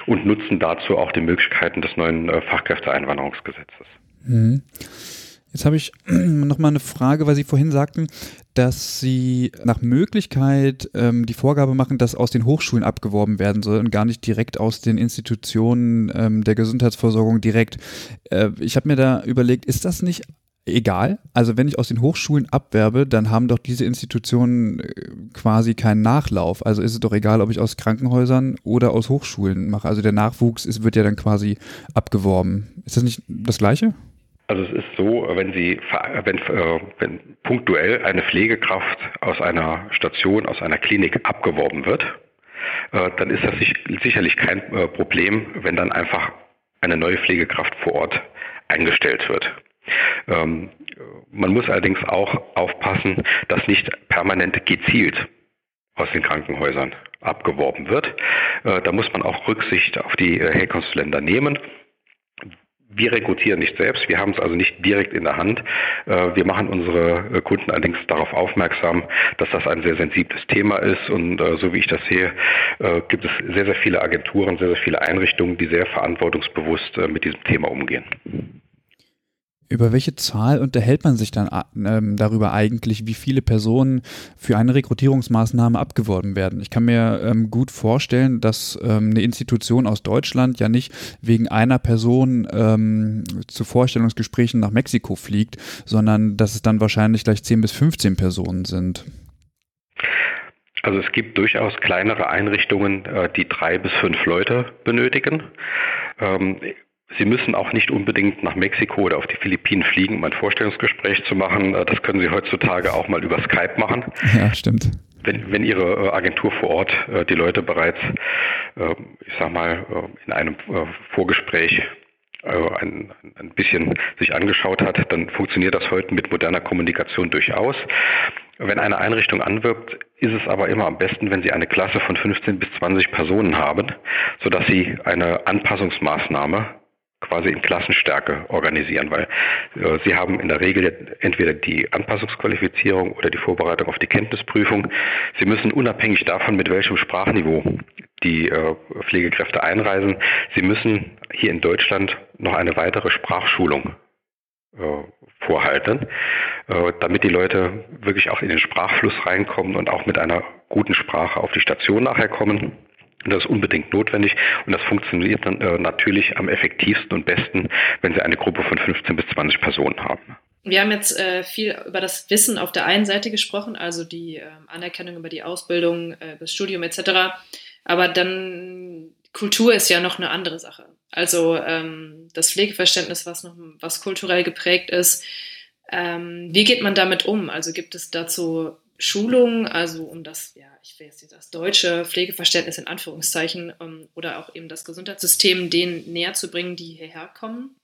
und nutzen dazu auch die Möglichkeiten des neuen Fachkräfteeinwanderungsgesetzes. Mhm. Jetzt habe ich [CLEARS THROAT] noch mal eine Frage, weil Sie vorhin sagten, dass Sie nach Möglichkeit ähm, die Vorgabe machen, dass aus den Hochschulen abgeworben werden soll und gar nicht direkt aus den Institutionen ähm, der Gesundheitsversorgung direkt. Äh, ich habe mir da überlegt, ist das nicht egal? Also wenn ich aus den Hochschulen abwerbe, dann haben doch diese Institutionen äh, quasi keinen Nachlauf. Also ist es doch egal, ob ich aus Krankenhäusern oder aus Hochschulen mache. Also der Nachwuchs ist, wird ja dann quasi abgeworben. Ist das nicht das Gleiche? Also es ist so, wenn Sie, wenn, äh, wenn punktuell eine Pflegekraft aus einer Station, aus einer Klinik abgeworben wird, äh, dann ist das sicherlich kein äh, Problem, wenn dann einfach eine neue Pflegekraft vor Ort eingestellt wird. Ähm, man muss allerdings auch aufpassen, dass nicht permanent gezielt aus den Krankenhäusern abgeworben wird. Da muss man auch Rücksicht auf die Herkunftsländer nehmen. Wir rekrutieren nicht selbst, wir haben es also nicht direkt in der Hand. Äh, wir machen unsere äh, Kunden allerdings darauf aufmerksam, dass das ein sehr sensibles Thema ist und äh, so wie ich das sehe, gibt es sehr, sehr viele Agenturen, sehr, sehr viele Einrichtungen, die sehr verantwortungsbewusst mit diesem Thema umgehen. Über welche Zahl unterhält man sich dann ähm, darüber eigentlich, wie viele Personen für eine Rekrutierungsmaßnahme abgeworben werden? Ich kann mir ähm, gut vorstellen, dass ähm, eine Institution aus Deutschland ja nicht wegen einer Person ähm, zu Vorstellungsgesprächen nach Mexiko fliegt, sondern dass es dann wahrscheinlich gleich 10 bis 15 Personen sind. Also es gibt durchaus kleinere Einrichtungen, äh, die drei bis fünf Leute benötigen. Sie müssen auch nicht unbedingt nach Mexiko oder auf die Philippinen fliegen, um ein Vorstellungsgespräch zu machen. Äh, das können Sie heutzutage auch mal über Skype machen. Ja, stimmt. Wenn, wenn Ihre äh, Agentur vor Ort äh, die Leute bereits, ich sag mal, in einem Vorgespräch ein, ein bisschen sich angeschaut hat, dann funktioniert das heute mit moderner Kommunikation durchaus. Wenn eine Einrichtung anwirbt, ist es aber immer am besten, wenn Sie eine Klasse von 15 bis 20 Personen haben, sodass Sie eine Anpassungsmaßnahme quasi in Klassenstärke organisieren, weil äh, sie haben in der Regel entweder die Anpassungsqualifizierung oder die Vorbereitung auf die Kenntnisprüfung. Sie müssen unabhängig davon, mit welchem Sprachniveau die äh, Pflegekräfte einreisen, sie müssen hier in Deutschland noch eine weitere Sprachschulung äh, vorhalten, äh, damit die Leute wirklich auch in den Sprachfluss reinkommen und auch mit einer guten Sprache auf die Station nachher kommen. Und das ist unbedingt notwendig und das funktioniert dann äh, natürlich am effektivsten und besten, wenn Sie eine Gruppe von 15 bis 20 Personen haben. Wir haben jetzt äh, viel über das Wissen auf der einen Seite gesprochen, also die äh, Anerkennung über die Ausbildung, äh, das Studium etc. Aber dann Kultur ist ja noch eine andere Sache. Also ähm, das Pflegeverständnis, was noch was kulturell geprägt ist. Ähm, wie geht man damit um? Also gibt es dazu Schulungen, also um das, ja, ich will jetzt das deutsche Pflegeverständnis in Anführungszeichen ähm, oder auch eben das Gesundheitssystem denen näher zu bringen, die hierher kommen?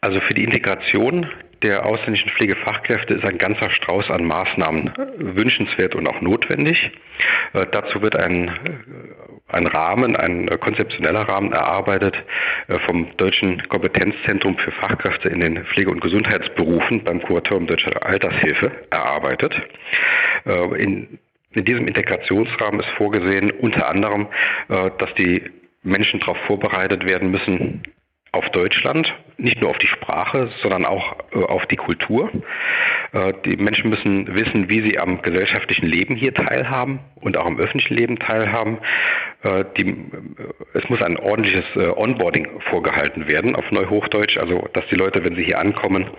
Also für die Integration der ausländischen Pflegefachkräfte ist ein ganzer Strauß an Maßnahmen wünschenswert und auch notwendig. Äh, dazu wird ein, äh, ein Rahmen, ein konzeptioneller Rahmen erarbeitet äh, vom Deutschen Kompetenzzentrum für Fachkräfte in den Pflege- und Gesundheitsberufen beim Kuratorium Deutscher Altershilfe erarbeitet. Äh, in, in diesem Integrationsrahmen ist vorgesehen unter anderem, äh, dass die Menschen darauf vorbereitet werden müssen, auf Deutschland, nicht nur auf die Sprache, sondern auch äh, auf die Kultur. Äh, die Menschen müssen wissen, wie sie am gesellschaftlichen Leben hier teilhaben und auch am öffentlichen Leben teilhaben. Äh, die, es muss ein ordentliches äh, Onboarding vorgehalten werden auf Neuhochdeutsch, also dass die Leute, wenn sie hier ankommen,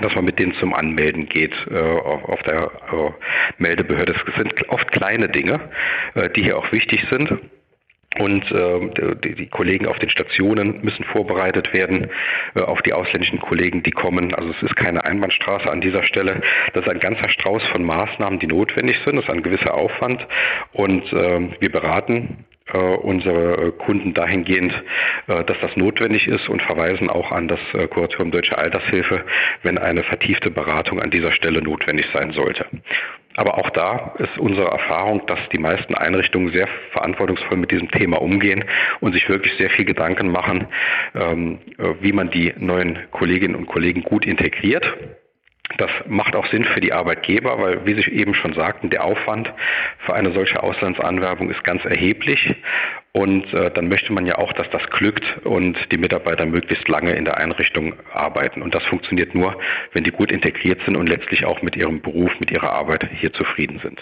dass man mit denen zum Anmelden geht äh, auf der äh, Meldebehörde. Es sind oft kleine Dinge, die hier auch wichtig sind. Und äh, die, die, Kollegen auf den Stationen müssen vorbereitet werden äh, auf die ausländischen Kollegen, die kommen. Also es ist keine Einbahnstraße an dieser Stelle. Das ist ein ganzer Strauß von Maßnahmen, die notwendig sind. Das ist ein gewisser Aufwand. Und äh, wir beraten äh, unsere Kunden dahingehend, äh, dass das notwendig ist und verweisen auch an das äh, Kuratorium Deutsche Altershilfe, wenn eine vertiefte Beratung an dieser Stelle notwendig sein sollte. Aber auch da ist unsere Erfahrung, dass die meisten Einrichtungen sehr verantwortungsvoll mit diesem Thema umgehen und sich wirklich sehr viel Gedanken machen, ähm, wie man die neuen Kolleginnen und Kollegen gut integriert das macht auch Sinn für die Arbeitgeber, weil, wie Sie eben schon sagten, der Aufwand für eine solche Auslandsanwerbung ist ganz erheblich. Und äh, dann möchte man ja auch, dass das glückt und die Mitarbeiter möglichst lange in der Einrichtung arbeiten. Und das funktioniert nur, wenn die gut integriert sind und letztlich auch mit ihrem Beruf, mit ihrer Arbeit hier zufrieden sind.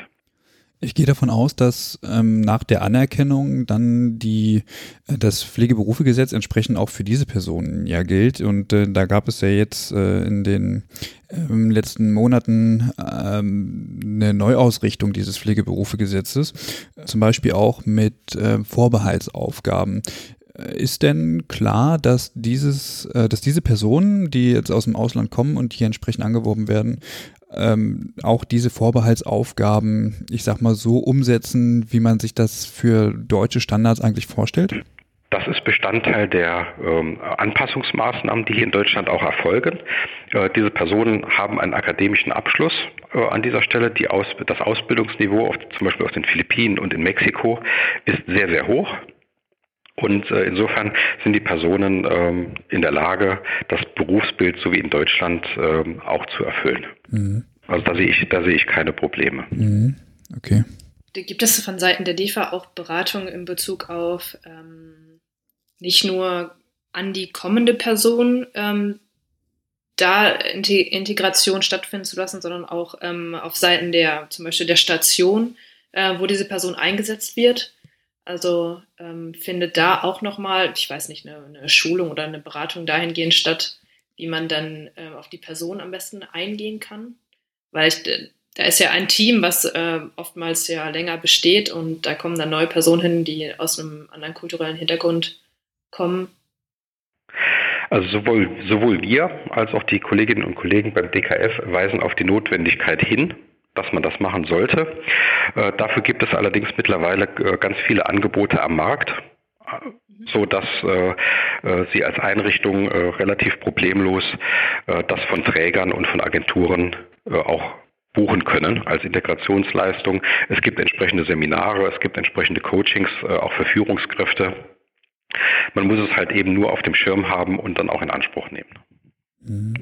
Ich gehe davon aus, dass ähm, nach der Anerkennung dann die äh, das Pflegeberufegesetz entsprechend auch für diese Personen ja gilt. Und äh, da gab es ja jetzt äh, in den ähm, letzten Monaten ähm, eine Neuausrichtung dieses Pflegeberufegesetzes, zum Beispiel auch mit äh, Vorbehaltsaufgaben. Ist denn klar, dass dieses, äh, dass diese Personen, die jetzt aus dem Ausland kommen und hier entsprechend angeworben werden, ähm, auch diese Vorbehaltsaufgaben, ich sag mal, so umsetzen, wie man sich das für deutsche Standards eigentlich vorstellt? Das ist Bestandteil der ähm, Anpassungsmaßnahmen, die hier in Deutschland auch erfolgen. Äh, diese Personen haben einen akademischen Abschluss äh, an dieser Stelle. Die Aus das Ausbildungsniveau, auf, zum Beispiel aus den Philippinen und in Mexiko, ist sehr, sehr hoch. Und äh, insofern sind die Personen ähm, in der Lage, das Berufsbild so wie in Deutschland ähm, auch zu erfüllen. Mhm. Also da sehe ich, da sehe ich keine Probleme. Mhm. Okay. Gibt es von Seiten der DEFA auch Beratung in Bezug auf ähm, nicht nur an die kommende Person ähm, da Integration stattfinden zu lassen, sondern auch ähm, auf Seiten der zum Beispiel der Station, äh, wo diese Person eingesetzt wird? Also ähm, findet da auch nochmal, ich weiß nicht, eine, eine, Schulung oder eine Beratung dahingehend statt, wie man dann äh, auf die Person am besten eingehen kann? Weil ich, da ist ja ein Team, was äh, oftmals ja länger besteht und da kommen dann neue Personen hin, die aus einem anderen kulturellen Hintergrund kommen. Also sowohl, sowohl wir als auch die Kolleginnen und Kollegen beim DKF weisen auf die Notwendigkeit hin, dass man das machen sollte. Äh, dafür gibt es allerdings mittlerweile äh, ganz viele Angebote am Markt so dass äh, äh, sie als Einrichtung äh, relativ problemlos äh, das von Trägern und von Agenturen äh, auch buchen können als Integrationsleistung. Es gibt entsprechende Seminare, es gibt entsprechende Coachings äh, auch für Führungskräfte. Man muss es halt eben nur auf dem Schirm haben und dann auch in Anspruch nehmen. Mhm.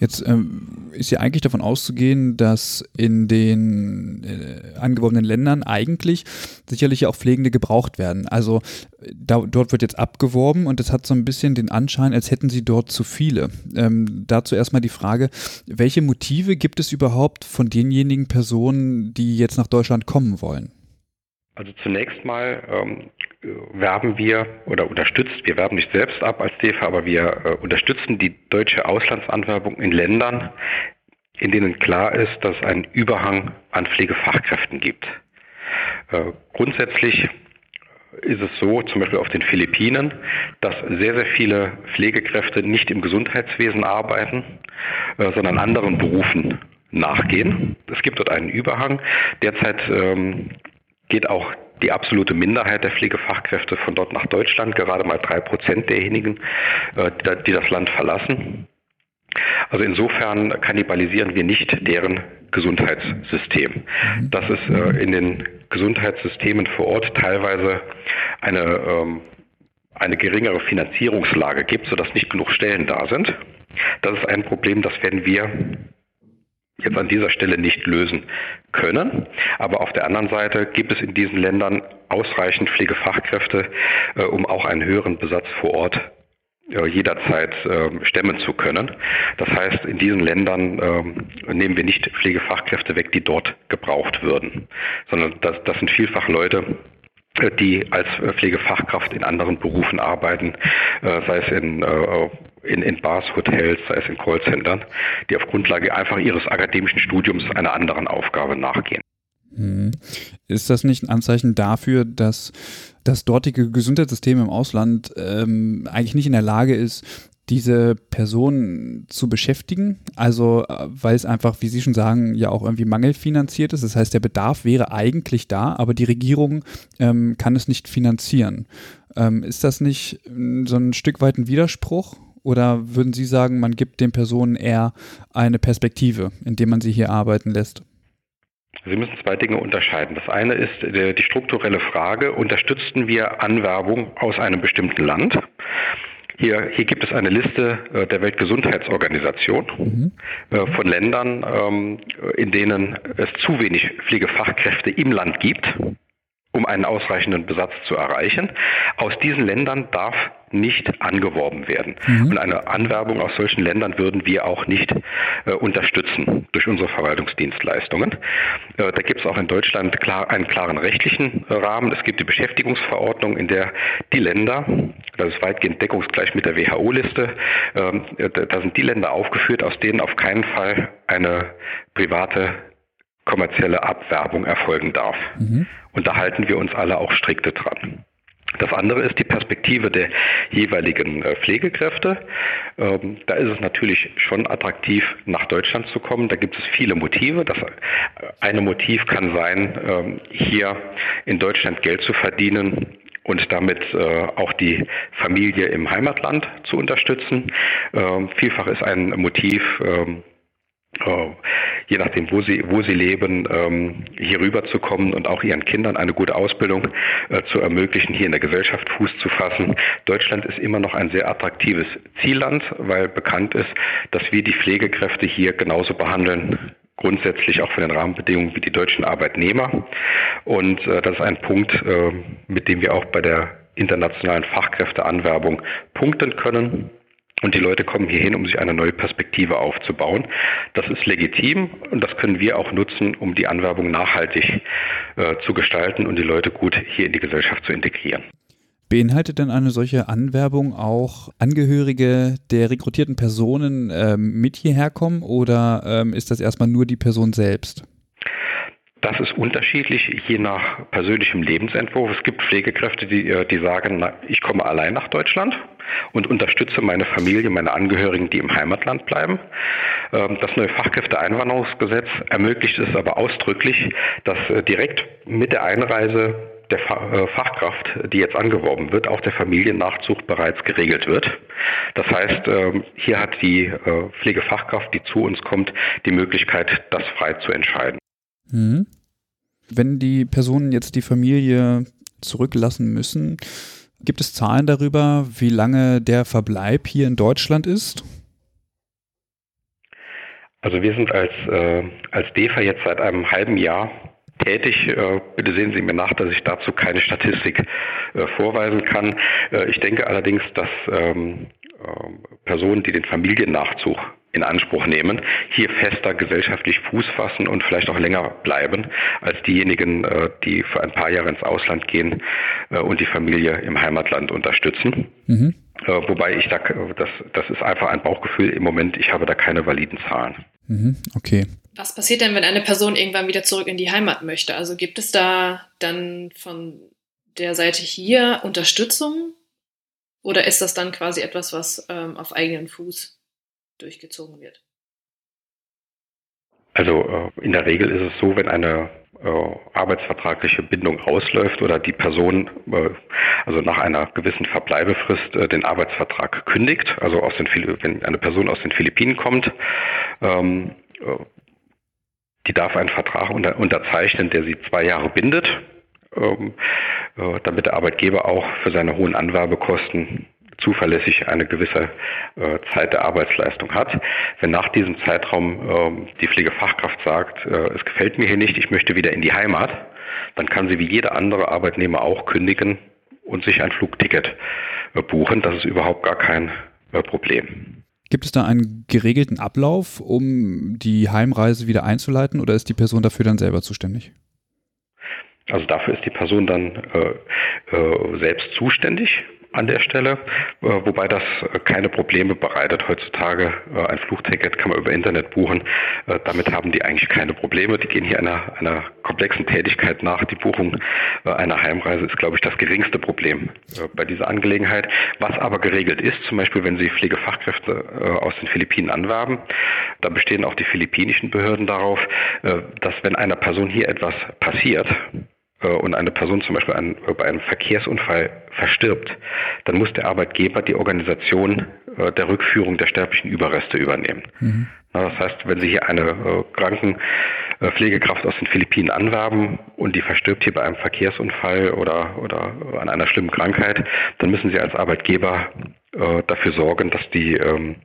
Jetzt ähm, ist ja eigentlich davon auszugehen, dass in den äh, angeworbenen Ländern eigentlich sicherlich auch Pflegende gebraucht werden. Also da, dort wird jetzt abgeworben und es hat so ein bisschen den Anschein, als hätten sie dort zu viele. Ähm, dazu erstmal die Frage, welche Motive gibt es überhaupt von denjenigen Personen, die jetzt nach Deutschland kommen wollen? Also zunächst mal ähm, werben wir oder unterstützt, wir werben nicht selbst ab als DEFA, aber wir äh, unterstützen die deutsche Auslandsanwerbung in Ländern, in denen klar ist, dass es einen Überhang an Pflegefachkräften gibt. Äh, grundsätzlich ist es so, zum Beispiel auf den Philippinen, dass sehr, sehr viele Pflegekräfte nicht im Gesundheitswesen arbeiten, äh, sondern anderen Berufen nachgehen. Es gibt dort einen Überhang. Derzeit ähm, geht auch die absolute Minderheit der Pflegefachkräfte von dort nach Deutschland, gerade mal drei Prozent derjenigen, äh, die das Land verlassen. Also insofern kannibalisieren wir nicht deren Gesundheitssystem. Mhm. Dass es äh, in den Gesundheitssystemen vor Ort teilweise eine, ähm, eine geringere Finanzierungslage gibt, sodass nicht genug Stellen da sind. Das ist ein Problem, das werden wir jetzt an dieser Stelle nicht lösen können. Aber auf der anderen Seite gibt es in diesen Ländern ausreichend Pflegefachkräfte, äh, um auch einen höheren Besatz vor Ort jederzeit ähm, stemmen zu können. Das heißt, in diesen Ländern ähm, nehmen wir nicht Pflegefachkräfte weg, die dort gebraucht würden, sondern das, das sind vielfach Leute, äh, die als Pflegefachkraft in anderen Berufen arbeiten, äh, sei es in, äh, in, in Bars, Hotels, sei es in Callcentern, die auf Grundlage einfach ihres akademischen Studiums einer anderen Aufgabe nachgehen. Mhm. Ist das nicht ein Anzeichen dafür, dass das dortige Gesundheitssystem im Ausland ähm, eigentlich nicht in der Lage ist, diese Person zu beschäftigen. Also, äh, weil es einfach, wie Sie schon sagen, ja auch irgendwie mangelfinanziert ist. Das heißt, der Bedarf wäre eigentlich da, aber die Regierung ähm, kann es nicht finanzieren. Ähm, ist das nicht äh, so ein Stück weit ein Widerspruch? Oder würden Sie sagen, man gibt den Personen eher eine Perspektive, indem man sie hier arbeiten lässt? Sie müssen zwei Dinge unterscheiden. Das eine ist die strukturelle Frage, unterstützten wir Anwerbung aus einem bestimmten Land? Hier, hier gibt es eine Liste äh, der Weltgesundheitsorganisation mhm. Äh, von Ländern, ähm, in denen es zu wenig Pflegefachkräfte im Land gibt um einen ausreichenden Besatz zu erreichen. Aus diesen Ländern darf nicht angeworben werden. Mhm. Und eine Anwerbung aus solchen Ländern würden wir auch nicht äh, unterstützen durch unsere Verwaltungsdienstleistungen. Äh, da gibt es auch in Deutschland klar, einen klaren rechtlichen äh, Rahmen. Es gibt die Beschäftigungsverordnung, in der die Länder, das ist weitgehend deckungsgleich mit der WHO-Liste, ähm, da sind die Länder aufgeführt, aus denen auf keinen Fall eine private kommerzielle Abwerbung erfolgen darf. Mhm. Und da halten wir uns alle auch strikte dran. Das andere ist die Perspektive der jeweiligen äh, Pflegekräfte. Ähm, da ist es natürlich schon attraktiv, nach Deutschland zu kommen. Da gibt es viele Motive. Das äh, eine Motiv kann sein, ähm, hier in Deutschland Geld zu verdienen und damit äh, auch die Familie im Heimatland zu unterstützen. Ähm, vielfach ist ein Motiv je nachdem, wo sie, wo sie leben, ähm, hier rüberzukommen und auch ihren Kindern eine gute Ausbildung äh, zu ermöglichen, hier in der Gesellschaft Fuß zu fassen. Deutschland ist immer noch ein sehr attraktives Zielland, weil bekannt ist, dass wir die Pflegekräfte hier genauso behandeln grundsätzlich auch von den Rahmenbedingungen wie die deutschen Arbeitnehmer. Und äh, das ist ein Punkt, äh, mit dem wir auch bei der internationalen Fachkräfteanwerbung punkten können. Und die Leute kommen hierhin, um sich eine neue Perspektive aufzubauen. Das ist legitim und das können wir auch nutzen, um die Anwerbung nachhaltig äh, zu gestalten und die Leute gut hier in die Gesellschaft zu integrieren. Beinhaltet denn eine solche Anwerbung auch Angehörige der rekrutierten Personen ähm, mit hierher kommen oder ähm, ist das erstmal nur die Person selbst? Das ist unterschiedlich, je nach persönlichem Lebensentwurf. Es gibt Pflegekräfte, die, äh, die sagen, na, ich komme allein nach Deutschland und unterstütze meine Familie, meine Angehörigen, die im Heimatland bleiben. Ähm, das neue Fachkräfteeinwanderungsgesetz ermöglicht es aber ausdrücklich, dass äh, direkt mit der Einreise der äh, Fachkraft, die jetzt angeworben wird, auch der Familiennachzug bereits geregelt wird. Das heißt, ähm, hier hat die Pflegefachkraft, die zu uns kommt, die Möglichkeit, das frei zu entscheiden. Mhm. Wenn die Personen jetzt die Familie zurücklassen müssen, gibt es Zahlen darüber, wie lange der Verbleib hier in Deutschland ist? Also wir sind als, äh, als DEFA jetzt seit einem halben Jahr tätig. Äh, bitte sehen Sie mir nach, dass ich dazu keine Statistik äh, vorweisen kann. Äh, ich denke allerdings, dass ähm, äh, Personen, die den Familiennachzug in Anspruch nehmen, hier fester gesellschaftlich Fuß fassen und vielleicht auch länger bleiben als diejenigen, äh, die für ein paar Jahre ins Ausland gehen äh, und die Familie im Heimatland unterstützen. Mhm. Äh, wobei ich da, das, das ist einfach ein Bauchgefühl im Moment, ich habe da keine validen Zahlen. Mhm. Okay. Was passiert denn, wenn eine Person irgendwann wieder zurück in die Heimat möchte? Also gibt es da dann von der Seite hier Unterstützung oder ist das dann quasi etwas, was ähm, auf eigenen Fuß durchgezogen wird? Also äh, in der Regel ist es so, wenn eine äh, arbeitsvertragliche Bindung ausläuft oder die Person äh, also nach einer gewissen Verbleibefrist den Arbeitsvertrag kündigt, also aus den, wenn eine Person aus den Philippinen kommt, ähm, äh, die darf einen Vertrag unter, unterzeichnen, der sie zwei Jahre bindet, ähm, äh, damit der Arbeitgeber auch für seine hohen Anwerbekosten zuverlässig eine gewisse äh, Zeit der Arbeitsleistung hat. Wenn nach diesem Zeitraum äh, die Pflegefachkraft sagt, äh, es gefällt mir hier nicht, ich möchte wieder in die Heimat, dann kann sie wie jeder andere Arbeitnehmer auch kündigen und sich ein Flugticket äh, buchen. Das ist überhaupt gar kein äh, Problem. Gibt es da einen geregelten Ablauf, um die Heimreise wieder einzuleiten oder ist die Person dafür dann selber zuständig? Also dafür ist die Person dann äh, äh, selbst zuständig an der Stelle, äh, wobei das äh, keine Probleme bereitet. Heutzutage äh, ein Flugticket kann man über Internet buchen. Damit haben die eigentlich keine Probleme. Die gehen hier einer, einer komplexen Tätigkeit nach. Die Buchung einer Heimreise ist, glaube ich, das geringste Problem bei dieser Angelegenheit. Was aber geregelt ist, zum Beispiel, wenn Sie Pflegefachkräfte aus den Philippinen anwerben, da bestehen auch die philippinischen Behörden darauf, dass wenn einer Person hier etwas passiert, und eine Person zum Beispiel ein, bei einem Verkehrsunfall verstirbt, dann muss der Arbeitgeber die Organisation äh, der Rückführung der sterblichen Überreste übernehmen. Mhm. Das heißt, wenn Sie hier eine äh, Krankenpflegekraft aus den Philippinen anwerben und die verstirbt hier bei einem Verkehrsunfall oder, oder an einer schlimmen Krankheit, dann müssen Sie als Arbeitgeber äh, dafür sorgen, dass die, ähm,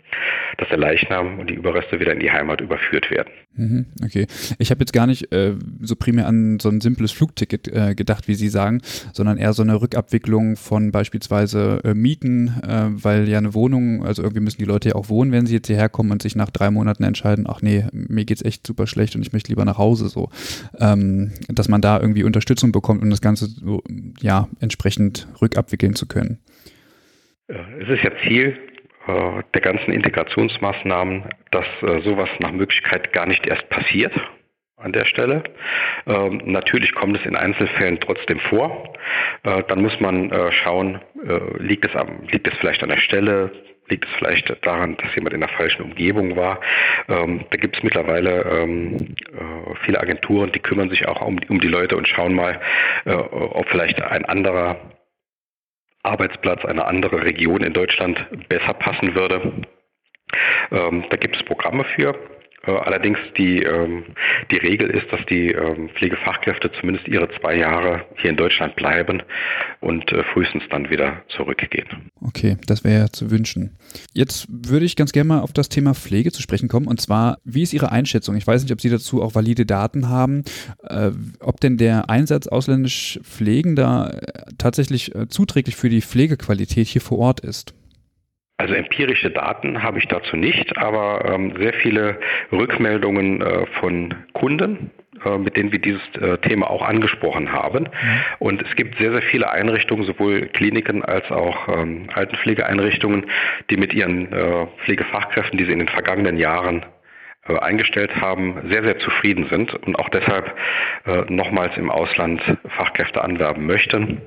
dass der Leichnam und die Überreste wieder in die Heimat überführt werden. Mhm, okay. Ich habe jetzt gar nicht äh, so primär an so ein simples Flugticket äh, gedacht, wie Sie sagen, sondern eher so eine Rückabwicklung von beispielsweise äh, Mieten, äh, weil ja eine Wohnung, also irgendwie müssen die Leute ja auch wohnen, wenn sie jetzt hierher kommen und sich nach drei Monaten entscheiden, ach nee, mir geht's echt super schlecht und ich möchte lieber nach Hause so. Ähm, dass man da irgendwie Unterstützung bekommt, um das Ganze so, ja entsprechend rückabwickeln zu können. Es ist ja Ziel äh, der ganzen Integrationsmaßnahmen, dass äh, sowas nach Möglichkeit gar nicht erst passiert an der Stelle. Ähm, natürlich kommt es in Einzelfällen trotzdem vor. Äh, dann muss man schauen, liegt es, am, liegt es vielleicht an der Stelle, liegt es vielleicht daran, dass jemand in der falschen Umgebung war. Ähm, da gibt es mittlerweile ähm, äh, viele Agenturen, die kümmern sich auch um, um die Leute und schauen mal, äh, ob vielleicht ein anderer Arbeitsplatz, eine andere Region in Deutschland besser passen würde. Ähm, da gibt es Programme für. Äh, allerdings die, ähm, die Regel ist, dass die ähm, Pflegefachkräfte zumindest ihre zwei Jahre hier in Deutschland bleiben und äh, frühestens dann wieder zurückgehen. Okay, das wäre zu wünschen. Jetzt würde ich ganz gerne mal auf das Thema Pflege zu sprechen kommen. Und zwar, wie ist Ihre Einschätzung? Ich weiß nicht, ob Sie dazu auch valide Daten haben, äh, ob denn der Einsatz ausländisch Pflegender tatsächlich zuträglich für die Pflegequalität hier vor Ort ist. Also empirische Daten habe ich dazu nicht, aber ähm, sehr viele Rückmeldungen äh, von Kunden, äh, mit denen wir dieses äh, Thema auch angesprochen haben. Mhm. Und es gibt sehr, sehr viele Einrichtungen, sowohl Kliniken als auch ähm, Altenpflegeeinrichtungen, die mit ihren äh, Pflegefachkräften, die sie in den vergangenen Jahren äh, eingestellt haben, sehr, sehr zufrieden sind und auch deshalb äh, nochmals im Ausland Fachkräfte anwerben möchten.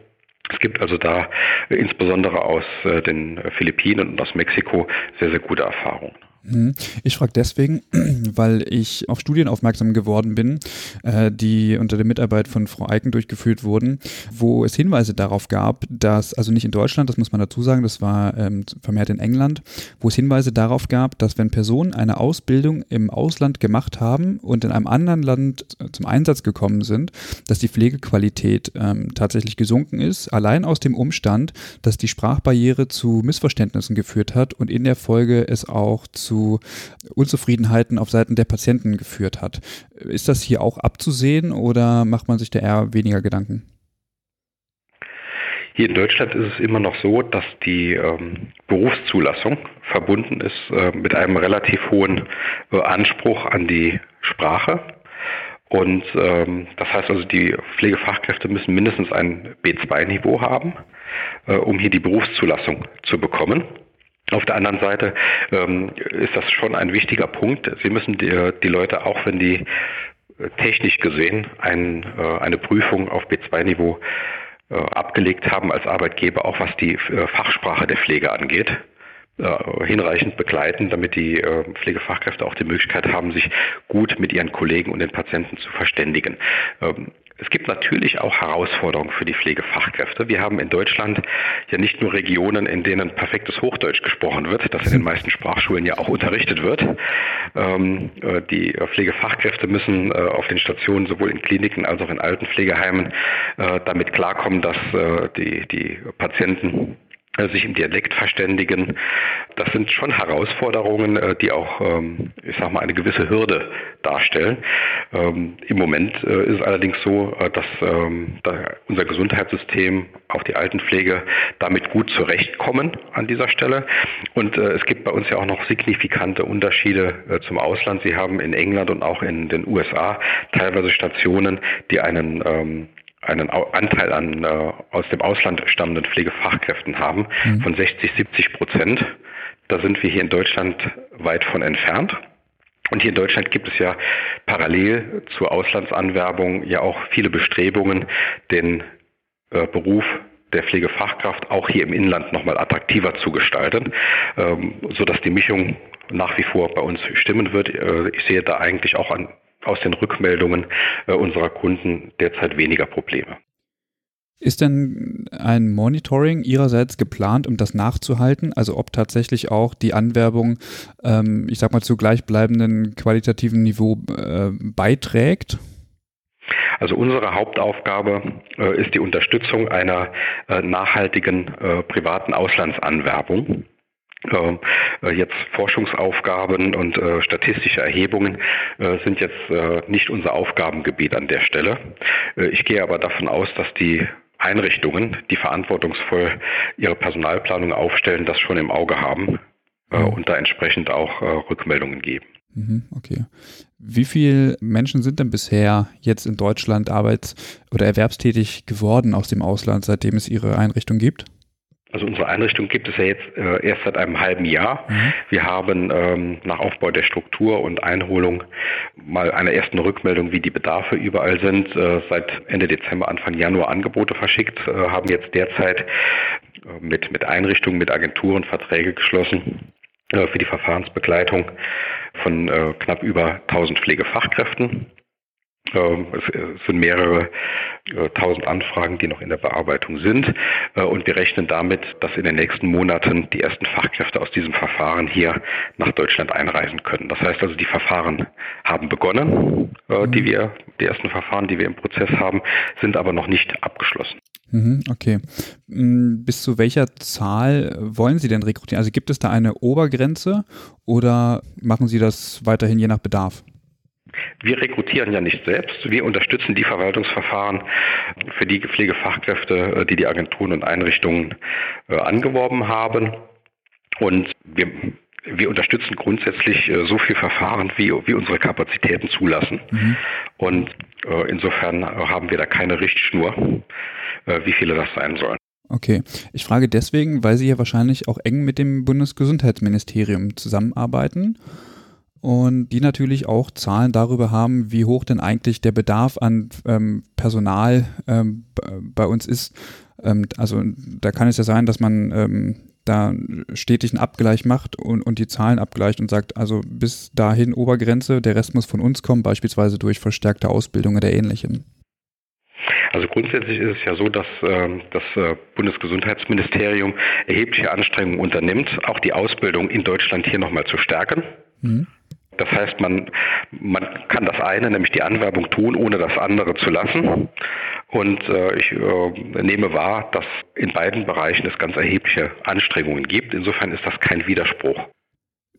Es gibt also da insbesondere aus äh, den Philippinen und aus Mexiko sehr, sehr gute Erfahrungen. Mhm. Ich frage deswegen, [CLEARS THROAT] weil ich auf Studien aufmerksam geworden bin, äh, die unter der Mitarbeit von Frau Eiken durchgeführt wurden, wo es Hinweise darauf gab, dass, also nicht in Deutschland, das muss man dazu sagen, das war ähm, vermehrt in England, wo es Hinweise darauf gab, dass wenn Personen eine Ausbildung im Ausland gemacht haben und in einem anderen Land zum Einsatz gekommen sind, dass die Pflegequalität ähm, tatsächlich gesunken ist, allein aus dem Umstand, dass die Sprachbarriere zu Missverständnissen geführt hat und in der Folge es auch zu Unzufriedenheiten auf Seiten der Patienten geführt hat. Ist das hier auch abzusehen oder macht man sich da eher weniger Gedanken? Hier in Deutschland ist es immer noch so, dass die ähm, Berufszulassung verbunden ist äh, mit einem relativ hohen äh, Anspruch an die Sprache. Und ähm, das heißt also, die Pflegefachkräfte müssen mindestens ein B2-Niveau haben, äh, um hier die Berufszulassung zu bekommen. Auf der anderen Seite ähm, ist das schon ein wichtiger Punkt. Sie müssen die, die Leute, auch wenn die äh, technisch gesehen ein, äh, eine Prüfung auf B2-Niveau äh, abgelegt haben als Arbeitgeber, auch was die äh, Fachsprache der Pflege angeht äh, hinreichend begleiten, damit die äh, Pflegefachkräfte auch die Möglichkeit haben, sich gut mit ihren Kollegen und den Patienten zu verständigen. Ähm, es gibt natürlich auch Herausforderungen für die Pflegefachkräfte. Wir haben in Deutschland ja nicht nur Regionen, in denen perfektes Hochdeutsch gesprochen wird, das in den meisten Sprachschulen ja auch unterrichtet wird. Ähm, äh, die Pflegefachkräfte müssen auf den Stationen sowohl in Kliniken als auch in Altenpflegeheimen damit klarkommen, dass die, die Patienten äh, sich im Dialekt verständigen. Das sind schon Herausforderungen, äh, die auch, ähm, ich sag mal, eine gewisse Hürde darstellen. Ähm, Im Moment äh, ist es allerdings so, dass ähm, unser Gesundheitssystem, auch die Altenpflege, damit gut zurechtkommen an dieser Stelle. Und es gibt bei uns ja auch noch signifikante Unterschiede zum Ausland. Sie haben in England und auch in den USA teilweise Stationen, die einen einen Anteil an äh, aus dem Ausland stammenden Pflegefachkräften haben mhm. von 60, 70 Prozent. Da sind wir hier in Deutschland weit von entfernt. Und hier in Deutschland gibt es ja parallel zur Auslandsanwerbung ja auch viele Bestrebungen, den äh, Beruf der Pflegefachkraft auch hier im Inland nochmal attraktiver zu gestalten, ähm, sodass die Mischung nach wie vor bei uns stimmen wird. Äh, ich sehe da eigentlich auch an aus den Rückmeldungen äh, unserer Kunden derzeit weniger Probleme. Ist denn ein Monitoring Ihrerseits geplant, um das nachzuhalten? Also ob tatsächlich auch die Anwerbung, ähm, ich sag mal, zu gleichbleibenden qualitativen Niveau äh, beiträgt? Also unsere Hauptaufgabe äh, ist die Unterstützung einer äh, nachhaltigen äh, privaten Auslandsanwerbung. Ähm, äh, jetzt Forschungsaufgaben und äh, statistische Erhebungen äh, sind jetzt äh, nicht unser Aufgabengebiet an der Stelle. Äh, ich gehe aber davon aus, dass die Einrichtungen, die verantwortungsvoll ihre Personalplanung aufstellen, das schon im Auge haben äh, mhm. und da entsprechend auch Rückmeldungen geben. Mhm, okay. Wie viele Menschen sind denn bisher jetzt in Deutschland arbeits- oder erwerbstätig geworden aus dem Ausland, seitdem es ihre Einrichtung gibt? Also unsere Einrichtung gibt es ja jetzt äh, erst seit einem halben Jahr. Mhm. Wir haben ähm, nach Aufbau der Struktur und Einholung mal eine erste Rückmeldung, wie die Bedarfe überall sind, äh, seit Ende Dezember, Anfang Januar Angebote verschickt, äh, haben jetzt derzeit äh, mit, mit Einrichtungen, mit Agenturen Verträge geschlossen äh, für die Verfahrensbegleitung von äh, knapp über 1000 Pflegefachkräften. Ähm, es sind mehrere äh, tausend Anfragen, die noch in der Bearbeitung sind. Äh, und wir rechnen damit, dass in den nächsten Monaten die ersten Fachkräfte aus diesem Verfahren hier nach Deutschland einreisen können. Das heißt also, die Verfahren haben begonnen, äh, die mhm. wir, die ersten Verfahren, die wir im Prozess haben, sind aber noch nicht abgeschlossen. Mhm, okay. Mm, bis zu welcher Zahl wollen Sie denn rekrutieren? Also gibt es da eine Obergrenze oder machen Sie das weiterhin je nach Bedarf? Wir rekrutieren ja nicht selbst. Wir unterstützen die Verwaltungsverfahren für die Pflegefachkräfte, äh, die die Agenturen und Einrichtungen äh, angeworben haben. Und wir, wir unterstützen grundsätzlich äh, so viel Verfahren, wie, wie unsere Kapazitäten zulassen. Mhm. Und insofern haben wir da keine Richtschnur, wie viele das sein sollen. Okay, ich frage deswegen, weil Sie ja wahrscheinlich auch eng mit dem Bundesgesundheitsministerium zusammenarbeiten und die natürlich auch Zahlen darüber haben, wie hoch denn eigentlich der Bedarf an ähm, Personal ähm, bei uns ist. Ähm, also da kann es ja sein, dass man ähm, da stetig einen Abgleich macht und, und die Zahlen abgleicht und sagt, also bis dahin Obergrenze, der Rest muss von uns kommen, beispielsweise durch verstärkte Ausbildung oder ähnlichem. Also grundsätzlich ist es ja so, dass äh, das äh, Bundesgesundheitsministerium erhebliche Anstrengungen unternimmt, auch die Ausbildung in Deutschland hier nochmal zu stärken. Mhm. Das heißt, man, man kann das eine, nämlich die Anwerbung tun, ohne das andere zu lassen. Und äh, ich äh, nehme wahr, dass in beiden Bereichen es ganz erhebliche Anstrengungen gibt. Insofern ist das kein Widerspruch.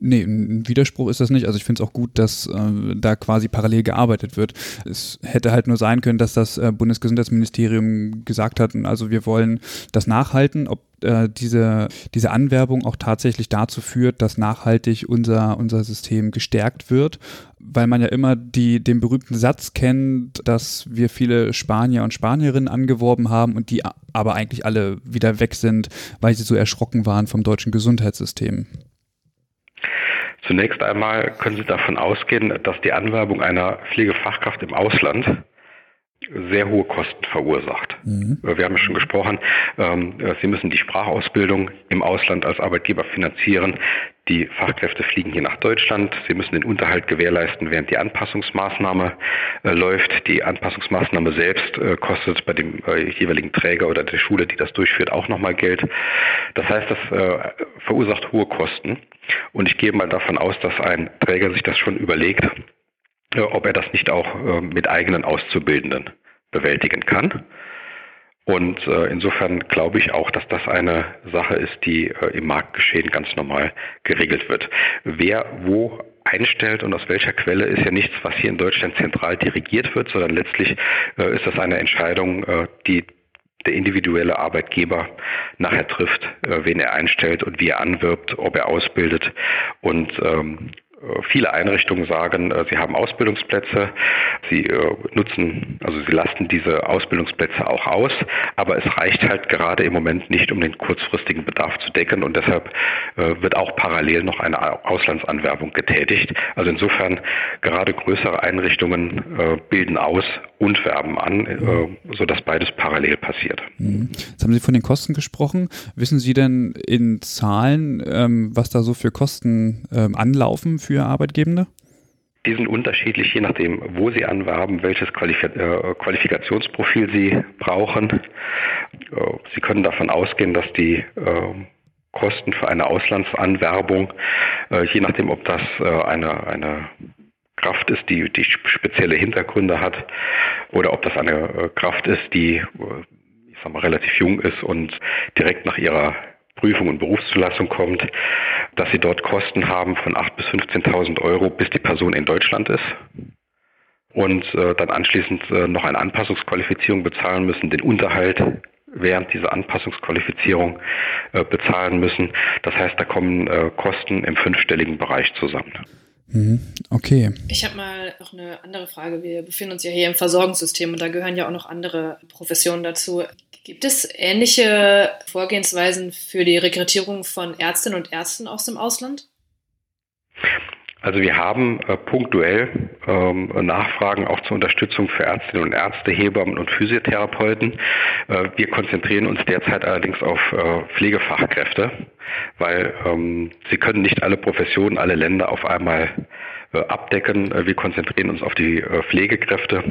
Nee, ein Widerspruch ist das nicht. Also ich finde es auch gut, dass äh, da quasi parallel gearbeitet wird. Es hätte halt nur sein können, dass das äh, Bundesgesundheitsministerium gesagt hat, also wir wollen das nachhalten, ob äh, diese, diese Anwerbung auch tatsächlich dazu führt, dass nachhaltig unser, unser System gestärkt wird, weil man ja immer die, den berühmten Satz kennt, dass wir viele Spanier und Spanierinnen angeworben haben und die aber eigentlich alle wieder weg sind, weil sie so erschrocken waren vom deutschen Gesundheitssystem. Zunächst einmal können Sie davon ausgehen, dass die Anwerbung einer Pflegefachkraft im Ausland sehr hohe Kosten verursacht. Mhm. Wir haben ja schon gesprochen, ähm, Sie müssen die Sprachausbildung im Ausland als Arbeitgeber finanzieren. Die Fachkräfte fliegen hier nach Deutschland. Sie müssen den Unterhalt gewährleisten, während die Anpassungsmaßnahme äh, läuft. Die Anpassungsmaßnahme selbst äh, kostet bei dem äh, jeweiligen Träger oder der Schule, die das durchführt, auch nochmal Geld. Das heißt, das äh, verursacht hohe Kosten. Und ich gehe mal davon aus, dass ein Träger sich das schon überlegt, äh, ob er das nicht auch äh, mit eigenen Auszubildenden bewältigen kann. Und äh, insofern glaube ich auch, dass das eine Sache ist, die äh, im Marktgeschehen ganz normal geregelt wird. Wer wo einstellt und aus welcher Quelle ist ja nichts, was hier in Deutschland zentral dirigiert wird, sondern letztlich äh, ist das eine Entscheidung, äh, die der individuelle Arbeitgeber nachher trifft, äh, wen er einstellt und wie er anwirbt, ob er ausbildet. Und ähm, äh, viele Einrichtungen sagen, äh, sie haben Ausbildungsplätze, sie äh, nutzen, also sie lasten diese Ausbildungsplätze auch aus, aber es reicht halt gerade im Moment nicht, um den kurzfristigen Bedarf zu decken und deshalb wird auch parallel noch eine Auslandsanwerbung getätigt. Also insofern gerade größere Einrichtungen bilden aus und werben an, sodass beides parallel passiert. Mhm. Jetzt haben Sie von den Kosten gesprochen. Wissen Sie denn in Zahlen, ähm, was da so für Kosten ähm, anlaufen für Arbeitgebende? Die sind unterschiedlich, je nachdem, wo Sie anwerben, welches Qualif äh, Qualifikationsprofil Sie brauchen. Äh, Sie können davon ausgehen, dass die äh, Kosten für eine Auslandsanwerbung, äh, je nachdem, ob das äh, eine, eine Kraft ist, die, die spezielle Hintergründe hat, oder ob das eine äh, Kraft ist, die ich sag mal, relativ jung ist und direkt nach ihrer Prüfung und Berufszulassung kommt, dass sie dort Kosten haben von 8.000 bis 15.000 Euro, bis die Person in Deutschland ist und äh, dann anschließend äh, noch eine Anpassungsqualifizierung bezahlen müssen, den Unterhalt während dieser Anpassungsqualifizierung äh, bezahlen müssen. Das heißt, da kommen äh, Kosten im fünfstelligen Bereich zusammen. Mhm. Okay. Ich habe mal noch eine andere Frage. Wir befinden uns ja hier im Versorgungssystem und da gehören ja auch noch andere Professionen dazu. Gibt es ähnliche Vorgehensweisen für die Rekrutierung von Ärztinnen und Ärzten aus dem Ausland? Also wir haben äh, punktuell ähm, Nachfragen auch zur Unterstützung für Ärztinnen und Ärzte, Hebammen und Physiotherapeuten. Äh, wir konzentrieren uns derzeit allerdings auf äh, Pflegefachkräfte, weil ähm, sie können nicht alle Professionen, alle Länder auf einmal äh, abdecken. Äh, wir konzentrieren uns auf die äh, Pflegekräfte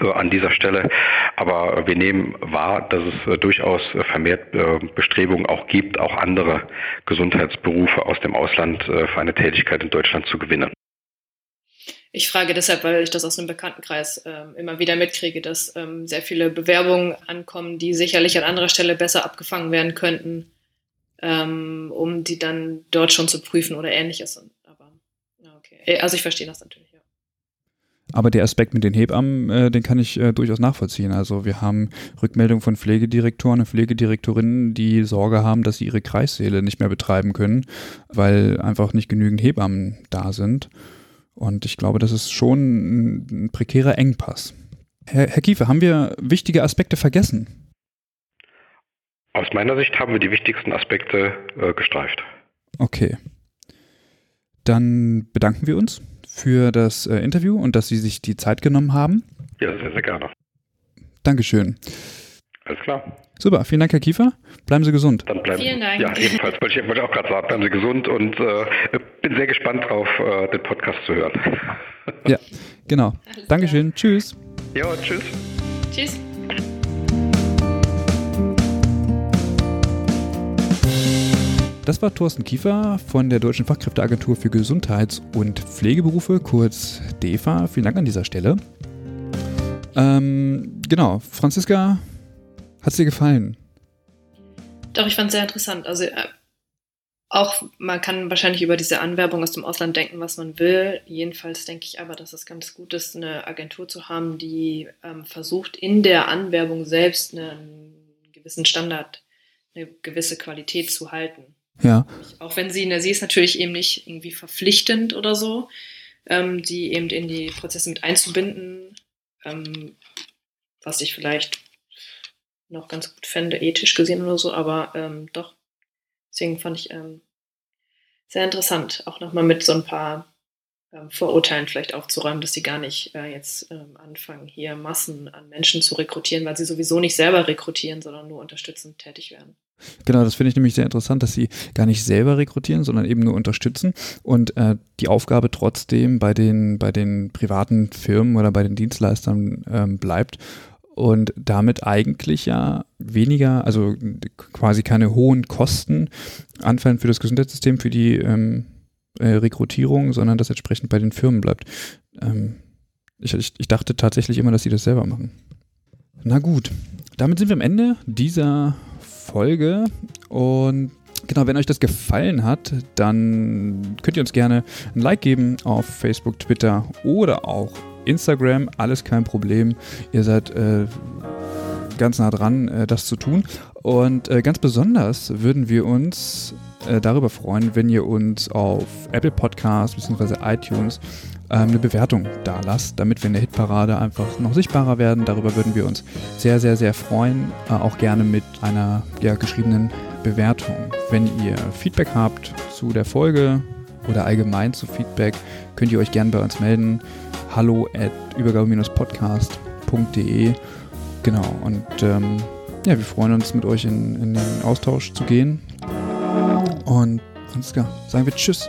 an dieser Stelle. Aber wir nehmen wahr, dass es äh, durchaus vermehrt äh, Bestrebungen auch gibt, auch andere Gesundheitsberufe aus dem Ausland für eine Tätigkeit in Deutschland zu gewinnen. Ich frage deshalb, weil ich das aus einem Bekanntenkreis äh, immer wieder mitkriege, dass ähm, sehr viele Bewerbungen ankommen, die sicherlich an anderer Stelle besser abgefangen werden könnten, ähm, um die dann dort schon zu prüfen oder ähnliches. Aber okay. Also ich verstehe das natürlich. Aber der Aspekt mit den Hebammen, äh, den kann ich äh, durchaus nachvollziehen. Also wir haben Rückmeldungen von Pflegedirektoren und Pflegedirektorinnen, die Sorge haben, dass sie ihre Kreissäle nicht mehr betreiben können, weil einfach nicht genügend Hebammen da sind. Und ich glaube, das ist schon ein, ein prekärer Engpass. Herr, Herr Kiefer, haben wir wichtige Aspekte vergessen? Aus meiner Sicht haben wir die wichtigsten Aspekte äh, gestreift. Okay. Dann bedanken wir uns für das äh, Interview und dass Sie sich die Zeit genommen haben. Ja, sehr, sehr gerne. Dankeschön. Alles klar. Super, vielen Dank, Herr Kiefer. Bleiben Sie gesund. Dann bleiben, Vielen Dank. Ja, ebenfalls. Wollte ich wollte auch gerade sagen, bleiben Sie gesund und äh, bin sehr gespannt drauf, äh, den Podcast zu hören. ja, genau. Alles Dankeschön. Klar. Tschüss. Ja, tschüss. Tschüss. Das war Thorsten Kiefer von der Deutschen Fachkräfteagentur für Gesundheits- und Pflegeberufe, kurz DEFA. Vielen Dank an dieser Stelle. Ähm, genau, Franziska, hat es dir gefallen? Doch, ich fand es sehr interessant. Also äh, auch man kann wahrscheinlich über diese Anwerbung aus dem Ausland denken, was man will. Jedenfalls denke ich aber, dass es ganz gut ist, eine Agentur zu haben, die ähm, versucht, in der Anwerbung selbst einen gewissen Standard, eine gewisse Qualität zu halten. Ja. Auch wenn sie, sie ist natürlich eben nicht irgendwie verpflichtend oder so, ähm, die eben in die Prozesse mit einzubinden, ähm, was ich vielleicht noch ganz gut fände, ethisch gesehen oder so, aber ähm, doch. Deswegen fand ich ähm, sehr interessant, auch nochmal mit so ein paar ähm, Vorurteilen vielleicht aufzuräumen, dass sie gar nicht äh, jetzt ähm, anfangen, hier Massen an Menschen zu rekrutieren, weil sie sowieso nicht selber rekrutieren, sondern nur unterstützend tätig werden. Genau, das finde ich nämlich sehr interessant, dass sie gar nicht selber rekrutieren, sondern eben nur unterstützen und äh, die Aufgabe trotzdem bei den, bei den privaten Firmen oder bei den Dienstleistern ähm, bleibt und damit eigentlich ja weniger, also quasi keine hohen Kosten anfallen für das Gesundheitssystem, für die ähm, äh, Rekrutierung, sondern das entsprechend bei den Firmen bleibt. Ähm, ich, ich, ich dachte tatsächlich immer, dass sie das selber machen. Na gut, damit sind wir am Ende dieser Folge und Genau, wenn euch das gefallen hat, dann könnt ihr uns gerne ein Like geben auf Facebook, Twitter oder auch Instagram. Alles kein Problem. Ihr seid äh, ganz nah dran, äh, das zu tun. Und äh, ganz besonders würden wir uns äh, darüber freuen, wenn ihr uns auf Apple Podcasts bzw. iTunes eine Bewertung da lasst, damit wir in der Hitparade einfach noch sichtbarer werden. Darüber würden wir uns sehr, sehr, sehr freuen. Äh, auch gerne mit einer ja, geschriebenen Bewertung. Wenn ihr Feedback habt zu der Folge oder allgemein zu Feedback, könnt ihr euch gerne bei uns melden. Hallo at übergabe-podcast.de. Genau, und ähm, ja, wir freuen uns mit euch in, in den Austausch zu gehen. Und Franziska, sagen wir Tschüss.